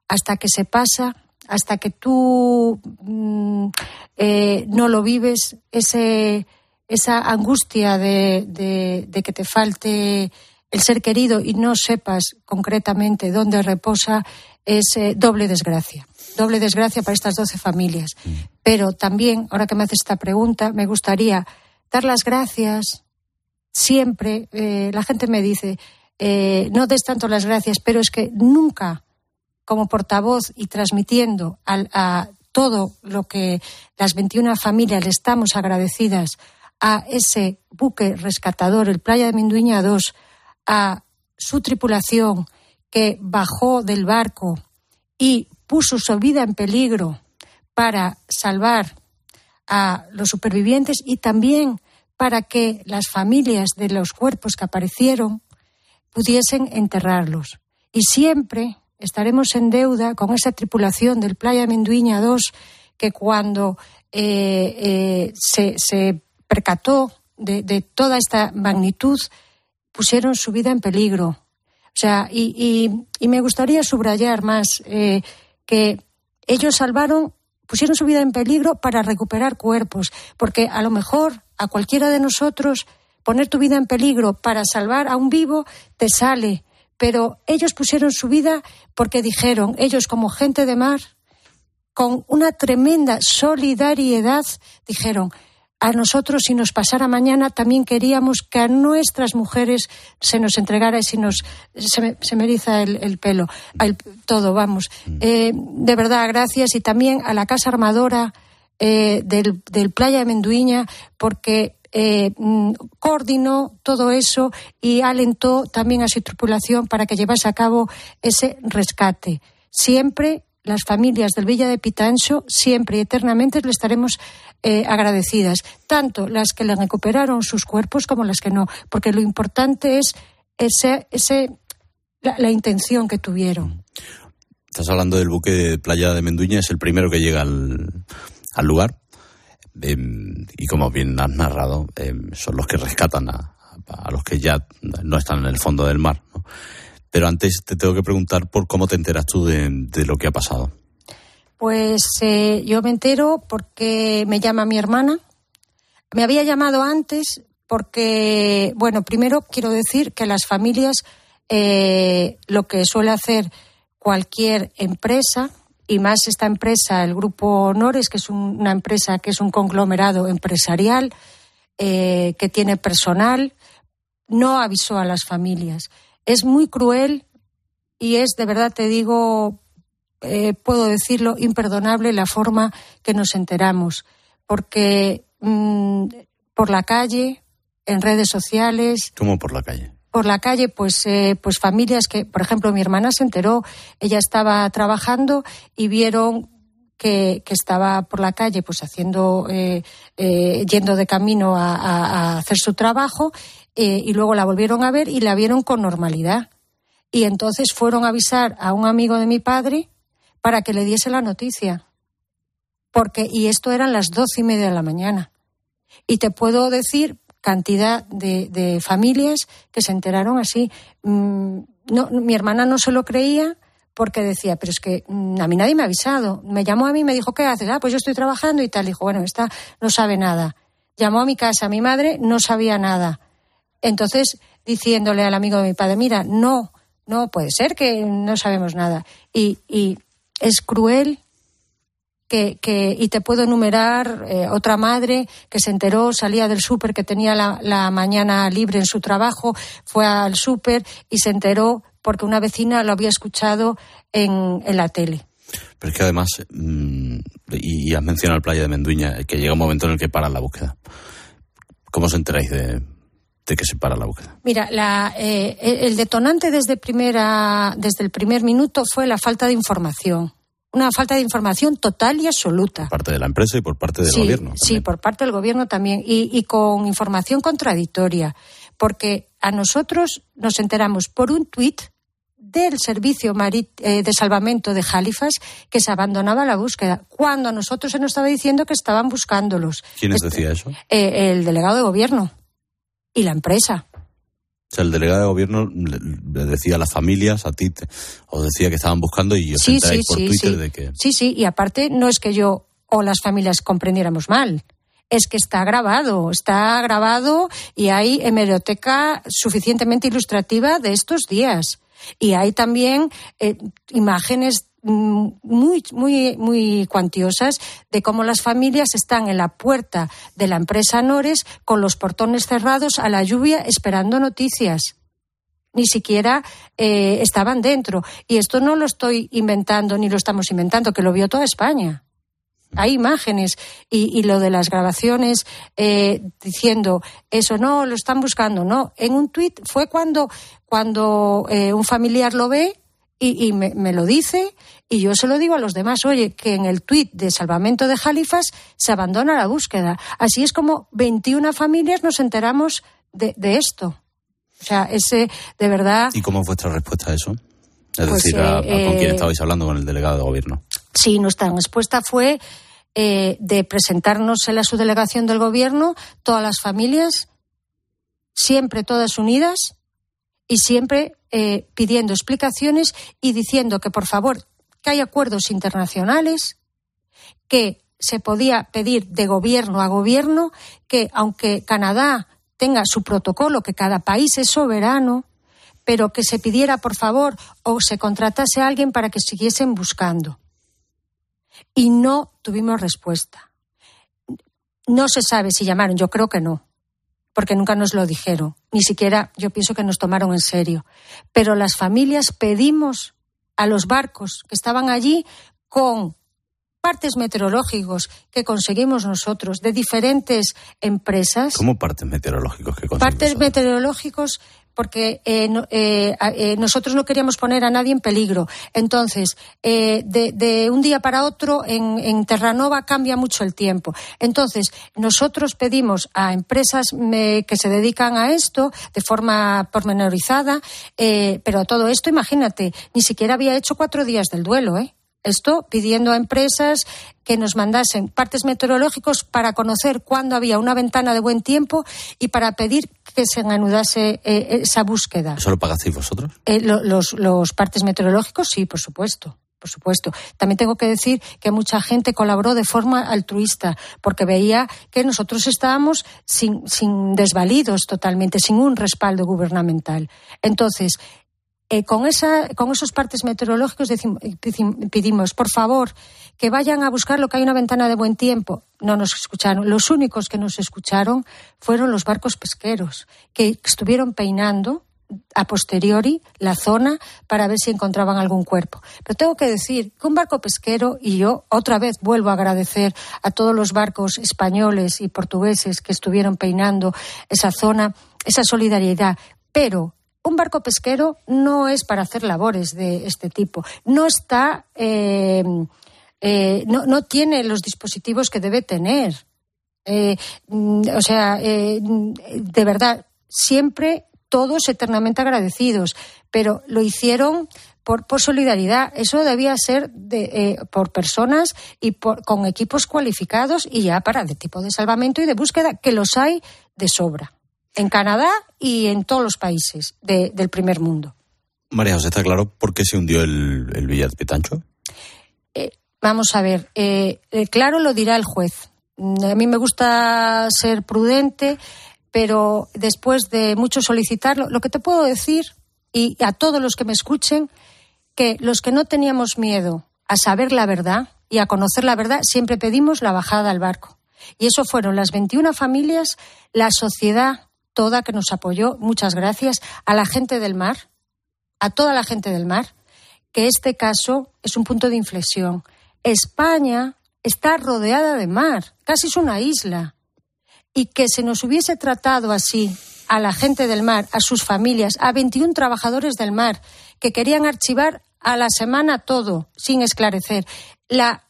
hasta que se pasa, hasta que tú mm, eh, no lo vives, ese, esa angustia de, de- de que te falte el ser querido y no sepas concretamente dónde reposa es eh, doble desgracia. Doble desgracia para estas 12 familias. Pero también, ahora que me haces esta pregunta, me gustaría dar las gracias siempre. eh, la gente me dice, eh, no des tanto las gracias, pero es que nunca, como portavoz y transmitiendo al- a todo lo que las 21 familias le estamos agradecidas a ese buque rescatador, el Playa de Minduña 2, a su tripulación que bajó del barco y puso su vida en peligro para salvar a los supervivientes y también para que las familias de los cuerpos que aparecieron pudiesen enterrarlos. Y siempre estaremos en deuda con esa tripulación del Playa Menduiña 2 que cuando eh, eh, se, se percató de, de toda esta magnitud pusieron su vida en peligro. O sea, y, y- y me gustaría subrayar más eh, que ellos salvaron, pusieron su vida en peligro para recuperar cuerpos, porque a lo mejor a cualquiera de nosotros poner tu vida en peligro para salvar a un vivo te sale, pero ellos pusieron su vida porque dijeron, ellos como gente de mar, con una tremenda solidaridad, dijeron, a nosotros si nos pasara mañana también queríamos que a nuestras mujeres se nos entregara y si nos se me, se me eriza el, el pelo el- todo vamos. Eh, de verdad gracias. Y también a la casa armadora eh, del, del playa de Menduiña porque eh, mm, coordinó todo eso y alentó también a su tripulación para que llevase a cabo ese rescate siempre las familias del Villa de Pitancho siempre y eternamente le estaremos eh, agradecidas, tanto las que le recuperaron sus cuerpos como las que no, porque lo importante es ese, ese, la, intención que tuvieron. Estás hablando del buque de Playa de Menduña, es el primero que llega al, al lugar. Em, y como bien has narrado, em, son los que rescatan a, los que ya no están en el fondo del mar. Pero antes te tengo que preguntar por cómo te enteras tú de, de lo que ha pasado. Pues eh, yo me entero porque me llama mi hermana. Me había llamado antes porque, bueno, primero quiero decir que las familias eh, lo que suele hacer cualquier empresa, y más esta empresa, el Grupo Honores, que es un- una empresa que es un conglomerado empresarial, eh, que tiene personal, no avisó a las familias. Es muy cruel y es, de verdad te digo, eh, puedo decirlo, imperdonable la forma que nos enteramos, porque mm, por la calle, en redes sociales, ¿Cómo por la calle? Por la calle, pues, eh, pues familias que, por ejemplo, mi hermana se enteró, ella estaba trabajando y vieron que, que estaba por la calle, pues haciendo, eh, eh, yendo de camino a, a- a hacer su trabajo, eh, y luego la volvieron a ver y la vieron con normalidad. Y entonces fueron a avisar a un amigo de mi padre para que le diese la noticia. Porque, y esto eran las doce y media de la mañana. Y te puedo decir cantidad de, familias que se enteraron así. Mm, mi hermana no se lo creía porque decía, pero es que mm, a mí nadie me ha avisado. Me llamó a mí y me dijo, ¿qué haces? Ah, pues yo estoy trabajando y tal. Dijo, bueno, esta no sabe nada. Llamó a mi casa, mi madre no sabía nada. Entonces, diciéndole al amigo de mi padre, mira, no, no puede ser que no sabemos nada. Y, y es cruel que, que, y te puedo enumerar eh, otra madre que se enteró, salía del súper, que tenía la, la mañana libre en su trabajo, fue al súper y se enteró porque una vecina lo había escuchado en, en la tele. Pero es que además, mm, y, y has mencionado el Playa de Menduña, que llega un momento en el que paran la búsqueda. ¿Cómo os enteráis de, de que se para la búsqueda? Mira, la, eh, el detonante desde, primera, desde el primer minuto fue la falta de información. Una falta de información total y absoluta. Por parte de la empresa y por parte del sí, gobierno. Sí, por parte del gobierno también. Y, y con información contradictoria. Porque a nosotros nos enteramos por un tuit del servicio eh, de salvamento de Halifax que se abandonaba la búsqueda, cuando a nosotros se nos estaba diciendo que estaban buscándolos. ¿Quién os decía eso? Eh, el delegado de gobierno y la empresa. O sea, el delegado de gobierno le, decía a las familias, a ti, te- os decía que estaban buscando y os Sí, por sí, Twitter de que... Sí, sí, y aparte no es que yo o las familias comprendiéramos mal. Es que está grabado, está grabado y hay hemeroteca suficientemente ilustrativa de estos días. Y hay también eh, imágenes mm, muy, muy, muy cuantiosas de cómo las familias están en la puerta de la empresa Nores con los portones cerrados a la lluvia esperando noticias ni siquiera eh, estaban dentro. Y esto no lo estoy inventando ni lo estamos inventando, que lo vio toda España. Hay imágenes y, y lo de las grabaciones eh, diciendo eso no lo están buscando no en un tuit fue cuando cuando eh, un familiar lo ve y, y me, me lo dice y yo se lo digo a los demás oye que en el tuit de salvamento de Halifax se abandona la búsqueda así es como 21 familias nos enteramos de, de esto o sea ese de verdad ¿Y cómo es vuestra respuesta a eso? Es Pues, decir, a, a eh, con quién eh, estabais hablando, con el delegado de gobierno. Sí, nuestra respuesta fue eh, de presentarnos en la subdelegación del gobierno, todas las familias, siempre todas unidas y siempre eh, pidiendo explicaciones y diciendo que, por favor, que hay acuerdos internacionales, que se podía pedir de gobierno a gobierno que, aunque Canadá tenga su protocolo, que cada país es soberano, pero que se pidiera, por favor, o se contratase a alguien para que siguiesen buscando. Y no tuvimos respuesta. No se sabe si llamaron, yo creo que no, porque nunca nos lo dijeron. Ni siquiera yo pienso que nos tomaron en serio. Pero las familias pedimos a los barcos que estaban allí con partes meteorológicos que conseguimos nosotros de diferentes empresas. ¿Cómo partes meteorológicos que conseguimos? Partes meteorológicos porque eh, no, eh, eh, nosotros no queríamos poner a nadie en peligro. Entonces, eh, de, un día para otro en, Terranova cambia mucho el tiempo. Entonces, nosotros pedimos a empresas que se dedican a esto de forma pormenorizada, eh, pero todo esto, imagínate, ni siquiera había hecho cuatro días del duelo, ¿eh? Esto pidiendo a empresas que nos mandasen partes meteorológicos para conocer cuándo había una ventana de buen tiempo y para pedir que se anudase eh, esa búsqueda. ¿Eso lo pagasteis vosotros? Eh, lo, los, los partes meteorológicos, sí, por supuesto por supuesto. También tengo que decir que mucha gente colaboró de forma altruista, porque veía que nosotros estábamos sin, sin desvalidos totalmente, sin un respaldo gubernamental. Entonces, eh, con, esa, con esos partes meteorológicos decimos, pedimos, por favor, que vayan a buscar lo que hay una ventana de buen tiempo. No nos escucharon. Los únicos que nos escucharon fueron los barcos pesqueros, que estuvieron peinando a posteriori la zona para ver si encontraban algún cuerpo. Pero tengo que decir que un barco pesquero, y yo otra vez vuelvo a agradecer a todos los barcos españoles y portugueses que estuvieron peinando esa zona, esa solidaridad, pero un barco pesquero no es para hacer labores de este tipo. No está, eh, eh, no, no, tiene los dispositivos que debe tener. Eh, o sea, de verdad, siempre todos eternamente agradecidos, pero lo hicieron por, por solidaridad. Eso debía ser de, por personas y por, con equipos cualificados y ya para de tipo de salvamento y de búsqueda, que los hay de sobra en Canadá y en todos los países de, del primer mundo. María José, ¿está claro por qué se hundió el, el Villa de Pitancho? Eh, vamos a ver, eh, claro lo dirá el juez. A mí me gusta ser prudente, pero después de mucho solicitarlo, lo que te puedo decir, y a todos los que me escuchen, que los que no teníamos miedo a saber la verdad y a conocer la verdad, siempre pedimos la bajada al barco. Y eso fueron las 21 familias, la sociedad toda que nos apoyó. Muchas gracias a la gente del mar, a toda la gente del mar, que este caso es un punto de inflexión. España está rodeada de mar, casi es una isla. Y que se nos hubiese tratado así a la gente del mar, a sus familias, a 21 trabajadores del mar, que querían archivar a la semana todo, sin esclarecer. La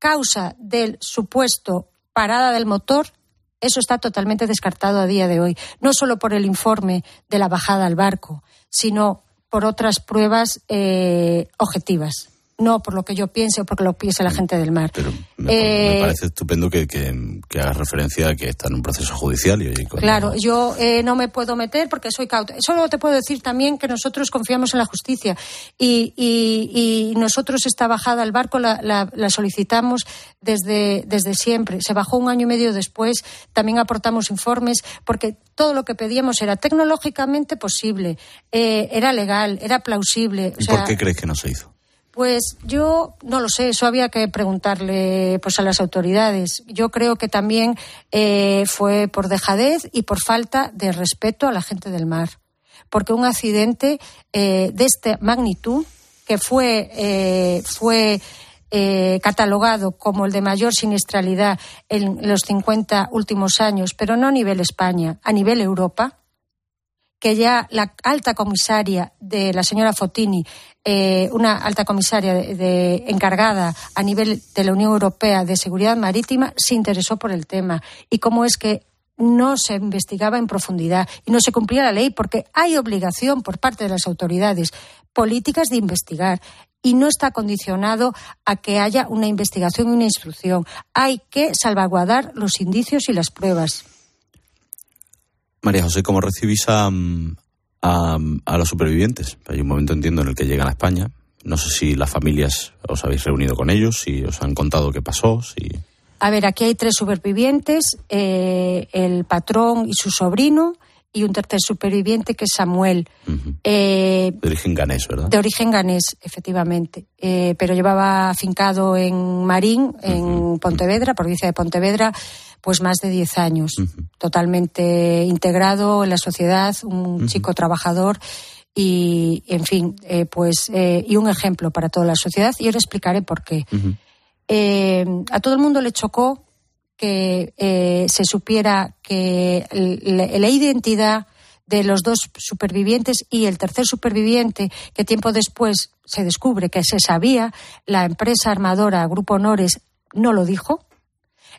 causa del supuesto parada del motor eso está totalmente descartado a día de hoy, no solo por el informe de la bajada al barco, sino por otras pruebas eh, objetivas no por lo que yo piense o porque lo piense la gente del mar. Pero me, eh, me parece estupendo que, que, que, hagas referencia a que está en un proceso judicial. Y, claro, yo eh, no me puedo meter porque soy cauta. Solo te puedo decir también que nosotros confiamos en la justicia y, y, y nosotros esta bajada al barco la, la, la, solicitamos desde, desde siempre. Se bajó un año y medio después, también aportamos informes porque todo lo que pedíamos era tecnológicamente posible, eh, era legal, era plausible. ¿Y o sea, por qué crees que no se hizo? Pues yo no lo sé, eso había que preguntarle pues a las autoridades. Yo creo que también eh, fue por dejadez y por falta de respeto a la gente del mar, porque un accidente eh, de esta magnitud que fue eh, fue eh, catalogado como el de mayor siniestralidad en los 50 últimos años, pero no a nivel España, a nivel Europa, que ya la alta comisaria de la señora Fotini, eh, una alta comisaria de, encargada a nivel de la Unión Europea de Seguridad Marítima, se interesó por el tema y cómo es que no se investigaba en profundidad y no se cumplía la ley porque hay obligación por parte de las autoridades políticas de investigar y no está condicionado a que haya una investigación y una instrucción. Hay que salvaguardar los indicios y las pruebas. María José, ¿cómo recibís a, a, a, los supervivientes? Hay un momento, entiendo, en el que llegan a España. No sé si las familias os habéis reunido con ellos, si os han contado qué pasó, si... A ver, aquí hay tres supervivientes, eh, el patrón y su sobrino, y un tercer superviviente que es Samuel. Eh, De origen ganés, ¿verdad? de origen ganés, efectivamente, eh, pero llevaba afincado en Marín, en Pontevedra, provincia de Pontevedra, pues más de 10 años, totalmente integrado en la sociedad, un chico trabajador y, en fin, eh, pues, eh, y un ejemplo para toda la sociedad. Y ahora explicaré por qué. Eh, a todo el mundo le chocó que se supiera que l- la identidad de los dos supervivientes y el tercer superviviente, que tiempo después se descubre que se sabía, la empresa armadora Grupo Honores no lo dijo.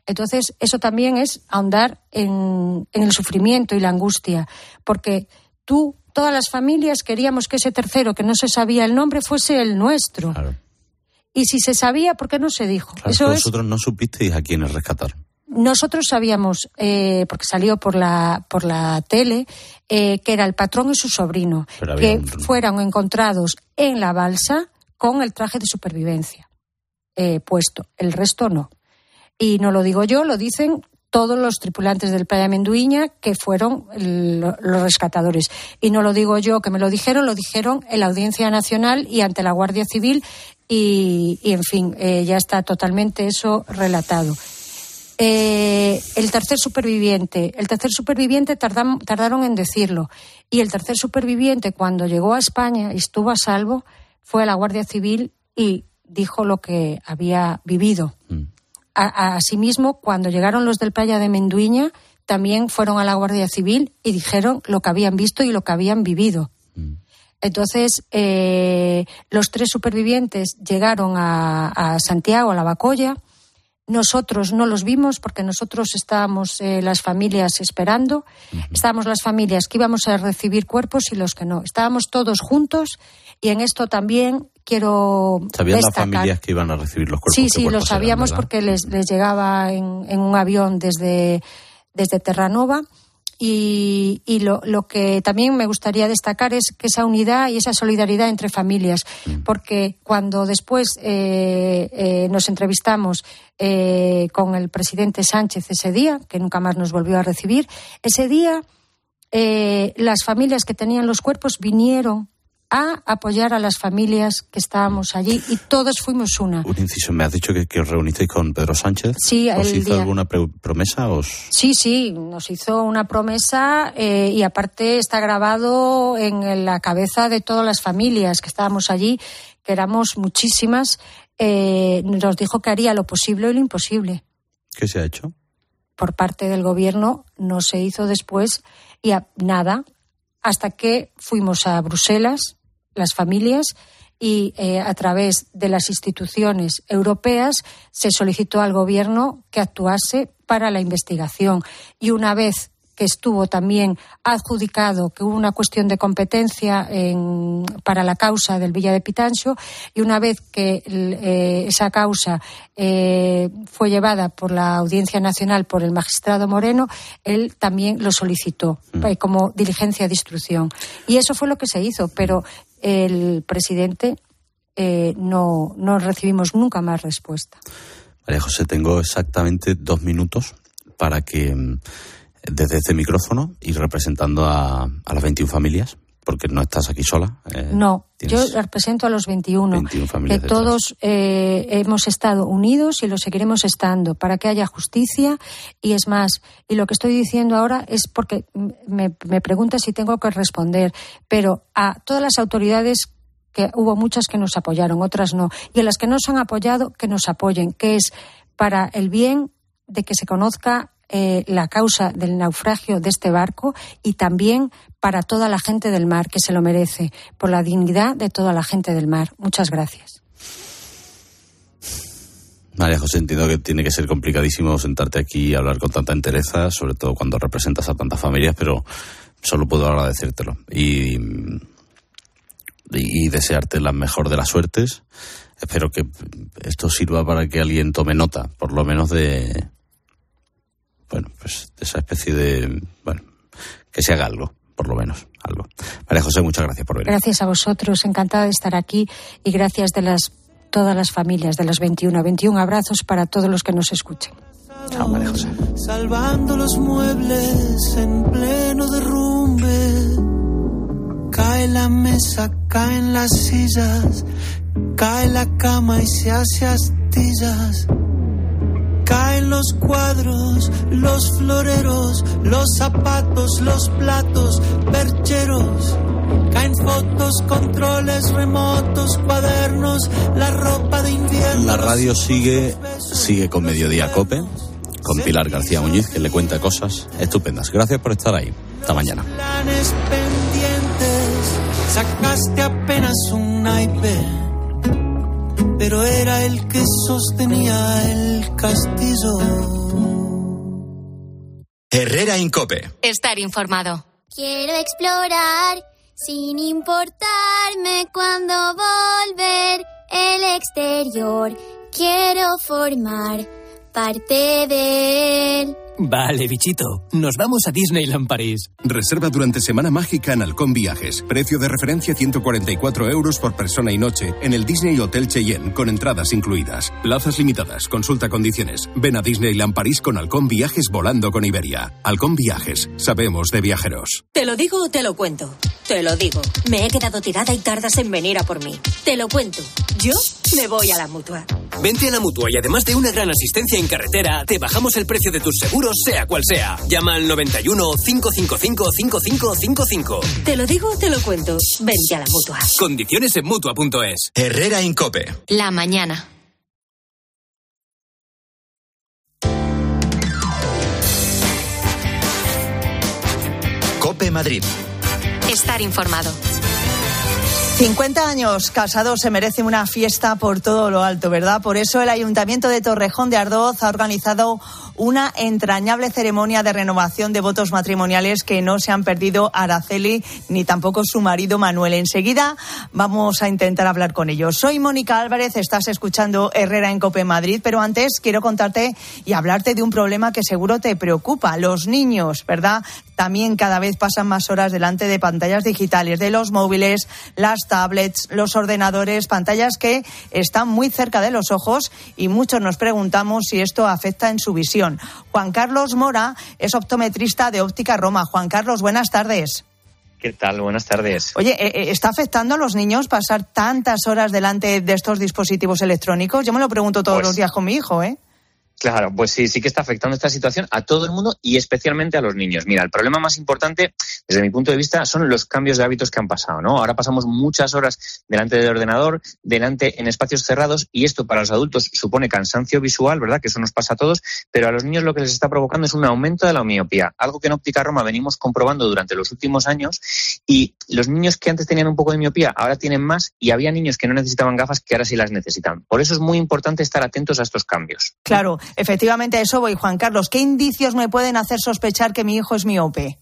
Entonces, eso también es ahondar en, en el sufrimiento y la angustia, porque tú, todas las familias queríamos que ese tercero, que no se sabía el nombre, fuese el nuestro. Y si se sabía, ¿por qué no se dijo? Claro, eso es vosotros no supisteis a quiénes rescatar. nosotros sabíamos, eh, porque salió por la, por la tele, eh, que era el patrón y su sobrino, que un- fueron encontrados en la balsa con el traje de supervivencia eh, puesto. El resto no. Y no lo digo yo, lo dicen todos los tripulantes del Playa Menduiña que fueron lo- los rescatadores. Y no lo digo yo que me lo dijeron, lo dijeron en la Audiencia Nacional y ante la Guardia Civil. Y, en fin, eh, ya está totalmente eso relatado. Eh, el tercer superviviente. El tercer superviviente tardaron en decirlo. Y el tercer superviviente, cuando llegó a España y estuvo a salvo, fue a la Guardia Civil y dijo lo que había vivido. A- a- asimismo, cuando llegaron los del Playa de Menduiña, también fueron a la Guardia Civil y dijeron lo que habían visto y lo que habían vivido. Entonces, eh, los tres supervivientes llegaron a, a Santiago, a la Bacoya. Nosotros no los vimos porque nosotros estábamos eh, las familias esperando. Estábamos las familias que íbamos a recibir cuerpos y los que no. Estábamos todos juntos y en esto también quiero ¿Sabían las destacar. familias que iban a recibir los cuerpos? Sí, ¿Qué sí, lo cuerpos sabíamos porque les, les llegaba en, en un avión desde, desde Terranova. Y, y lo, lo que también me gustaría destacar es que esa unidad y esa solidaridad entre familias, porque cuando después eh, eh, nos entrevistamos eh, con el presidente Sánchez ese día, que nunca más nos volvió a recibir, ese día eh, las familias que tenían los cuerpos vinieron a apoyar a las familias que estábamos allí y todos fuimos una. Un inciso, me has dicho que, que os reunisteis con Pedro Sánchez. Sí, ¿Os el hizo día- alguna promesa? ¿Os... Sí, sí, nos hizo una promesa eh, y aparte está grabado en la cabeza de todas las familias que estábamos allí, que éramos muchísimas. eh, nos dijo que haría lo posible y lo imposible. ¿Qué se ha hecho? Por parte del gobierno no se hizo después y a- nada hasta que fuimos a Bruselas, las familias, y eh, a través de las instituciones europeas se solicitó al gobierno que actuase para la investigación. Y una vez que estuvo también adjudicado que hubo una cuestión de competencia en- para la causa del Villa de Pitancho y una vez que eh, esa causa eh, fue llevada por la Audiencia Nacional por el magistrado Moreno, él también lo solicitó eh, como diligencia de instrucción. Y eso fue lo que se hizo, pero el presidente eh, no, no recibimos nunca más respuesta. María José, tengo exactamente dos minutos para que mm, desde este micrófono ir representando a, a las 21 familias, porque no estás aquí sola. eh, No, yo represento a los 21, 21 que todos eh, hemos estado unidos y lo seguiremos estando para que haya justicia. Y es más, y lo que estoy diciendo ahora es porque me, me pregunta si tengo que responder, pero a todas las autoridades que hubo muchas que nos apoyaron, otras no, y a las que nos han apoyado, que nos apoyen, que es para el bien de que se conozca eh, la causa del naufragio de este barco y también para toda la gente del mar, que se lo merece, por la dignidad de toda la gente del mar. Muchas gracias. María José, entiendo que tiene que ser complicadísimo sentarte aquí y hablar con tanta entereza, sobre todo cuando representas a tantas familias, pero solo puedo agradecértelo y, y desearte la mejor de las suertes. Espero que esto sirva para que alguien tome nota, por lo menos de, bueno, pues de esa especie de, bueno, que se haga algo, por lo menos, algo. María José, muchas gracias por venir. Gracias a vosotros, encantada de estar aquí y gracias de las todas las familias de las 21. 21 abrazos para todos los que nos escuchen. Chao, María José. Salvando los muebles en pleno derrumbe. Cae la mesa, caen las sillas, cae la cama y se hace astillas. Caen los cuadros, los floreros, los zapatos, los platos, percheros. Caen fotos, controles remotos, cuadernos, la ropa de invierno. La radio sigue, sigue con Mediodía Cope, con Pilar García Muñiz, que le cuenta cosas estupendas. Gracias por estar ahí. Hasta mañana. planes pendientes. Sacaste apenas un naipe, pero era el que sostenía el castillo. Herrera Incope. Estar informado. Quiero explorar sin importarme cuando volver el exterior. Quiero formar parte de él. Vale, bichito. Nos vamos a Disneyland París. Reserva durante Semana Mágica en Halcón Viajes. Precio de referencia 144 euros por persona y noche en el Disney Hotel Cheyenne, con entradas incluidas. Plazas limitadas. Consulta condiciones. Ven a Disneyland París con Halcón Viajes volando con Iberia. Halcón Viajes. Sabemos de viajeros. ¿Te lo digo o te lo cuento? Te lo digo. Me he quedado tirada y tardas en venir a por mí. Te lo cuento. Yo me voy a la mutua. Vente a la mutua y además de una gran asistencia en carretera, te bajamos el precio de tus seguros, sea cual sea. Llama al 91 555 5555. Te lo digo o te lo cuento. Vente a la mutua. Condiciones en mutua.es. Herrera Incope. La mañana. Cope Madrid. Estar informado. 50 años casados se merece una fiesta por todo lo alto, ¿verdad? Por eso el Ayuntamiento de Torrejón de Ardoz ha organizado una entrañable ceremonia de renovación de votos matrimoniales que no se han perdido Araceli ni tampoco su marido Manuel. Enseguida vamos a intentar hablar con ellos. Soy Mónica Álvarez, estás escuchando Herrera en Cope Madrid, pero antes quiero contarte y hablarte de un problema que seguro te preocupa. Los niños, ¿verdad? También cada vez pasan más horas delante de pantallas digitales, de los móviles, las tablets, los ordenadores, pantallas que están muy cerca de los ojos y muchos nos preguntamos si esto afecta en su visión. Juan Carlos Mora es optometrista de Óptica Roma. Juan Carlos, buenas tardes. ¿Qué tal? Buenas tardes. Oye, eh, eh, ¿está afectando a los niños pasar tantas horas delante de estos dispositivos electrónicos? Yo me lo pregunto todos Pues- los días con mi hijo, ¿eh? Claro, pues sí, sí que está afectando esta situación a todo el mundo y especialmente a los niños. Mira, el problema más importante, desde mi punto de vista, son los cambios de hábitos que han pasado, ¿no? Ahora pasamos muchas horas delante del ordenador, delante en espacios cerrados y esto para los adultos supone cansancio visual, ¿verdad? Que eso nos pasa a todos, pero a los niños lo que les está provocando es un aumento de la miopía, algo que en Óptica Roma venimos comprobando durante los últimos años y los niños que antes tenían un poco de miopía ahora tienen más y había niños que no necesitaban gafas que ahora sí las necesitan. Por eso es muy importante estar atentos a estos cambios. Claro, efectivamente a eso voy, Juan Carlos. ¿Qué indicios me pueden hacer sospechar que mi hijo es miope?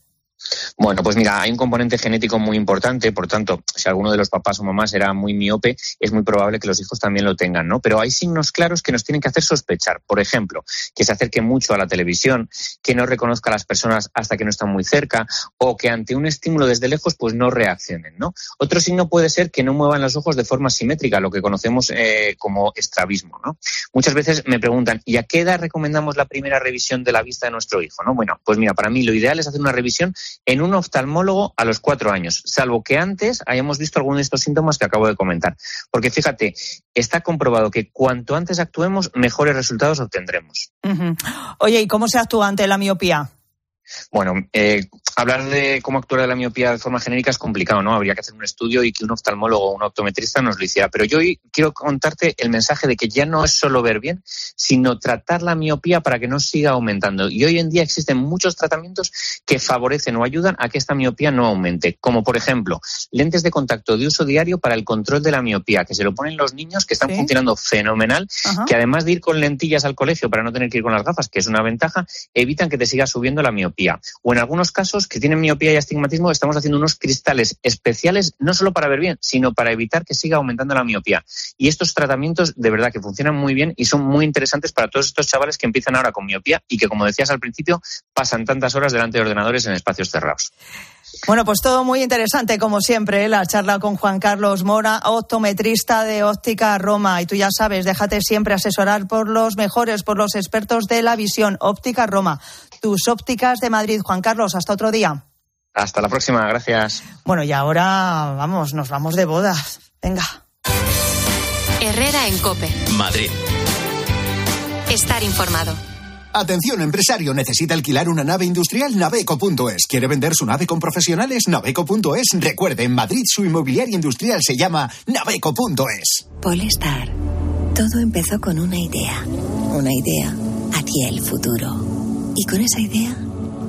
Bueno, pues mira, hay un componente genético muy importante, por tanto, si alguno de los papás o mamás era muy miope, es muy probable que los hijos también lo tengan, ¿no? Pero hay signos claros que nos tienen que hacer sospechar. Por ejemplo, que se acerque mucho a la televisión, que no reconozca a las personas hasta que no están muy cerca, o que ante un estímulo desde lejos, pues no reaccionen, ¿no? Otro signo puede ser que no muevan los ojos de forma simétrica, lo que conocemos eh, como estrabismo, ¿no? Muchas veces me preguntan, ¿y a qué edad recomendamos la primera revisión de la vista de nuestro hijo? ¿no? Bueno, pues mira, para mí lo ideal es hacer una revisión en un oftalmólogo a los cuatro años, salvo que antes hayamos visto alguno de estos síntomas que acabo de comentar. Porque fíjate, está comprobado que cuanto antes actuemos, mejores resultados obtendremos. Oye, ¿y cómo se actúa ante la miopía? Bueno, eh, hablar de cómo actuar de la miopía de forma genérica es complicado, ¿no? Habría que hacer un estudio y que un oftalmólogo o un optometrista nos lo hiciera. Pero yo hoy quiero contarte el mensaje de que ya no es solo ver bien, sino tratar la miopía para que no siga aumentando. Y hoy en día existen muchos tratamientos que favorecen o ayudan a que esta miopía no aumente, como por ejemplo lentes de contacto de uso diario para el control de la miopía, que se lo ponen los niños que están Sí. funcionando fenomenal, Ajá. que además de ir con lentillas al colegio para no tener que ir con las gafas, que es una ventaja, evitan que te siga subiendo la miopía. O en algunos casos que tienen miopía y astigmatismo, estamos haciendo unos cristales especiales no solo para ver bien, sino para evitar que siga aumentando la miopía. Y estos tratamientos de verdad que funcionan muy bien y son muy interesantes para todos estos chavales que empiezan ahora con miopía y que, como decías al principio, pasan tantas horas delante de ordenadores en espacios cerrados. Bueno, pues todo muy interesante, como siempre, ¿eh? la charla con Juan Carlos Mora, optometrista de Óptica Roma. Y tú ya sabes, déjate siempre asesorar por los mejores, por los expertos de la visión. Óptica Roma, tus ópticas de Madrid. Juan Carlos, hasta otro día. Hasta la próxima, gracias. Bueno, y ahora vamos, nos vamos de bodas. Venga. Herrera en Cope. Madrid. Estar informado. Atención, empresario, necesita alquilar una nave industrial Naveco.es. ¿Quiere vender su nave con profesionales? Naveco.es. Recuerde, en Madrid su inmobiliaria industrial se llama Naveco.es. Polestar. Todo empezó con una idea. Una idea hacia el futuro. Y con esa idea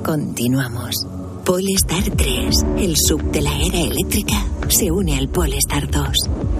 continuamos. Polestar 3, el sub de la era eléctrica, se une al Polestar 2.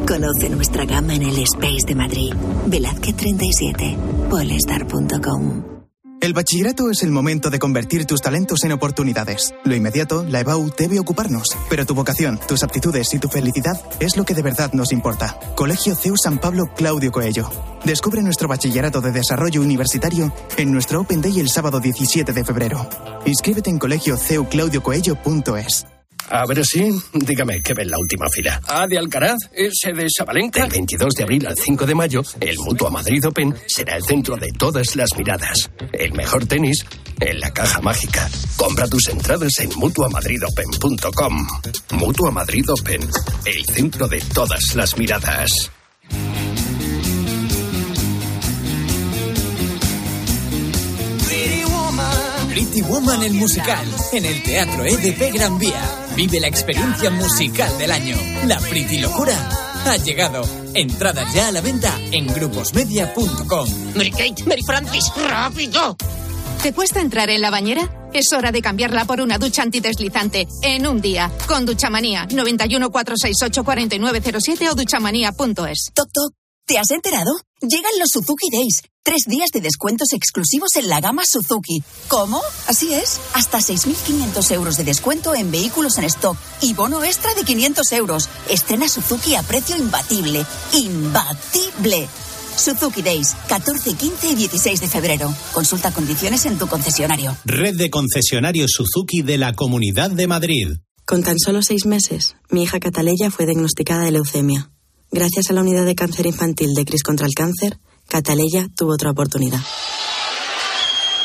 Conoce nuestra gama en el Space de Madrid. Velázquez 37, polestar.com. El bachillerato es el momento de convertir tus talentos en oportunidades. Lo inmediato, la EBAU debe ocuparnos, pero tu vocación, tus aptitudes y tu felicidad es lo que de verdad nos importa. Colegio CEU San Pablo Claudio Coello. Descubre nuestro bachillerato de desarrollo universitario en nuestro Open Day el sábado 17 de febrero. Inscríbete en colegioceuclaudiocoello.es. A ver si, dígame, ¿qué ve en la última fila? ¿A de Alcaraz? ¿Ese de Sabalenka? Del 22 de abril al 5 de mayo, el Mutua Madrid Open será el centro de todas las miradas. El mejor tenis en la caja mágica. Compra tus entradas en mutuamadridopen.com. Mutua Madrid Open, el centro de todas las miradas. Pretty Woman el musical en el Teatro EDP Gran Vía. Vive la experiencia musical del año. La Pretty Locura ha llegado. Entradas ya a la venta en gruposmedia.com. Mary Kate, Mary Francis, rápido. ¿Te cuesta entrar en la bañera? Es hora de cambiarla por una ducha antideslizante en un día con Duchamanía 91 468 4907 o duchamanía.es. Toc toc. ¿Te has enterado? Llegan los Suzuki Days. Tres días de descuentos exclusivos en la gama Suzuki. ¿Cómo? Así es. Hasta 6.500 euros de descuento en vehículos en stock y bono extra de 500 euros. Estrena Suzuki a precio imbatible. ¡Imbatible! Suzuki Days, 14, 15 y 16 de febrero. Consulta condiciones en tu concesionario. Red de concesionarios Suzuki de la Comunidad de Madrid. Con tan solo seis meses, mi hija Cataleya fue diagnosticada de leucemia. Gracias a la unidad de cáncer infantil de Cris contra el Cáncer, Cataleya tuvo otra oportunidad.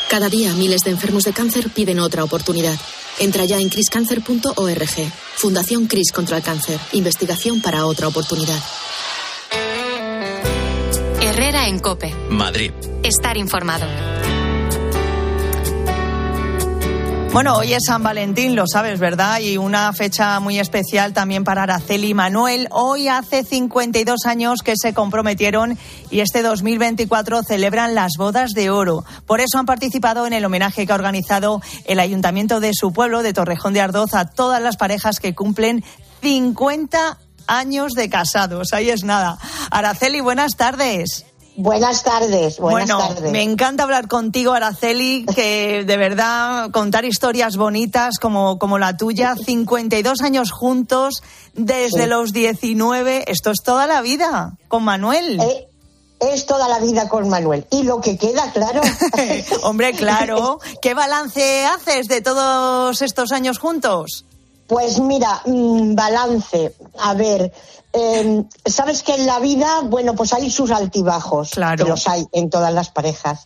Cada día miles de enfermos de cáncer piden otra oportunidad. Entra ya en criscancer.org. Fundación Cris contra el Cáncer. Investigación para otra oportunidad. Herrera en Cope. Madrid. Estar informado. Bueno, hoy es San Valentín, lo sabes, ¿verdad? Y una fecha muy especial también para Araceli y Manuel. Hoy hace 52 años que se comprometieron y este 2024 celebran las bodas de oro. Por eso han participado en el homenaje que ha organizado el ayuntamiento de su pueblo, de Torrejón de Ardoz, a todas las parejas que cumplen 50 años de casados. Ahí es nada. Araceli, buenas tardes. Buenas tardes, buenas bueno, tardes. me encanta hablar contigo, Araceli, que de verdad contar historias bonitas como, como la tuya, 52 años juntos, desde Sí. los 19, esto es toda la vida, con Manuel. Eh, es toda la vida con Manuel. Y lo que queda, claro. Hombre, claro. ¿Qué balance haces de todos estos años juntos? Pues mira, mm, balance. A ver, eh, sabes que en la vida, bueno, pues hay sus altibajos. Claro. Que los hay en todas las parejas.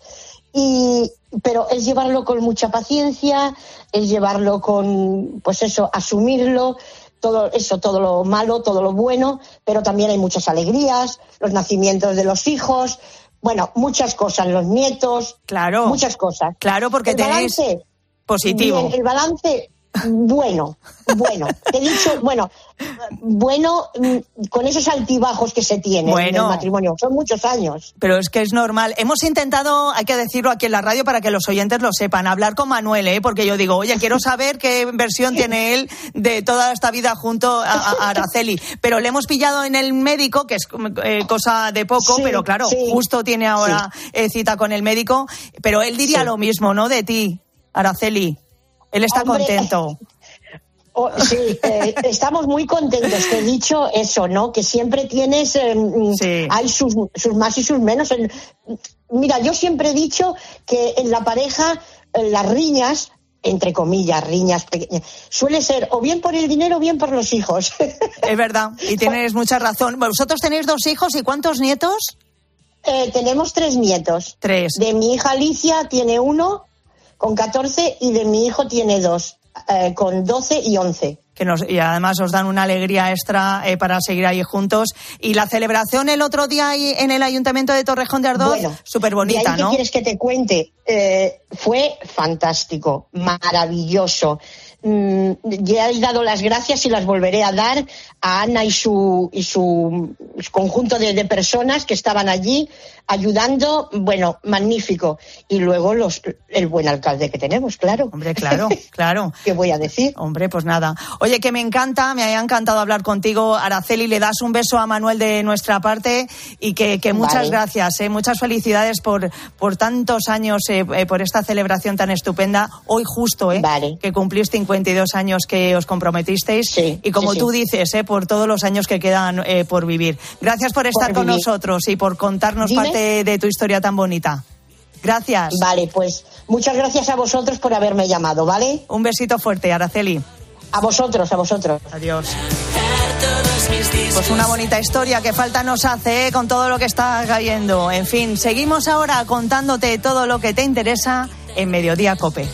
Y, pero es llevarlo con mucha paciencia, es llevarlo con, pues eso, asumirlo, todo eso, todo lo malo, todo lo bueno, pero también hay muchas alegrías, los nacimientos de los hijos, bueno, muchas cosas, los nietos, claro, muchas cosas. Claro, porque el tenéis balance, positivo. bien, el balance, bueno, bueno. Te he dicho, bueno, bueno, mm, con esos altibajos que se tienen en el matrimonio. Son muchos años. Pero es que es normal. Hemos intentado, hay que decirlo aquí en la radio para que los oyentes lo sepan, hablar con Manuel, ¿eh? porque yo digo, oye, quiero saber qué versión tiene él de toda esta vida junto a, a Araceli. Pero le hemos pillado en el médico, que es eh, cosa de poco, Sí, pero claro, sí. justo tiene ahora eh, cita con el médico. Pero él diría lo mismo, ¿no? De ti, Araceli. Él está Hombre, contento. Oh, sí, eh, estamos muy contentos. Te he dicho eso, ¿no? Que siempre tienes, eh, mm, hay sus, sus más y sus menos. En- mira, yo siempre he dicho que en la pareja las riñas entre comillas, riñas pequeñas. Suele ser o bien por el dinero o bien por los hijos. Es verdad, y tienes mucha razón. ¿Vosotros tenéis dos hijos y cuántos nietos? Eh, tenemos tres nietos. Tres. De mi hija Alicia tiene uno con 14 y de mi hijo tiene dos, eh, con 12 y 11 que nos, y además os dan una alegría extra eh, para seguir ahí juntos. Y la celebración el otro día ahí en el Ayuntamiento de Torrejón de Ardoz, súper bonita, ¿no? ¿Qué quieres que te cuente? Eh, fue fantástico, maravilloso. Mm, ya he dado las gracias y las volveré a dar a Ana y su, y su conjunto de, personas que estaban allí ayudando. Bueno, magnífico. Y luego los, el buen alcalde que tenemos, claro. Hombre, claro, claro. ¿Qué voy a decir? Hombre, pues nada. Oye, que me encanta, me ha encantado hablar contigo, Araceli. Le das un beso a Manuel de nuestra parte y que, muchas gracias, eh, muchas felicidades por, por tantos años, eh, eh, por esta celebración tan estupenda. Hoy justo, eh, que cumplís 52 años que os comprometisteis y como tú dices, eh, por todos los años que quedan eh, por vivir. Gracias por estar con nosotros y por contarnos parte de tu historia tan bonita. Gracias. Vale, pues muchas gracias a vosotros por haberme llamado, ¿vale? Un besito fuerte, Araceli. A vosotros, a vosotros. Adiós. Pues una bonita historia que falta nos hace eh, con todo lo que está cayendo. En fin, seguimos ahora contándote todo lo que te interesa en Mediodía Cope.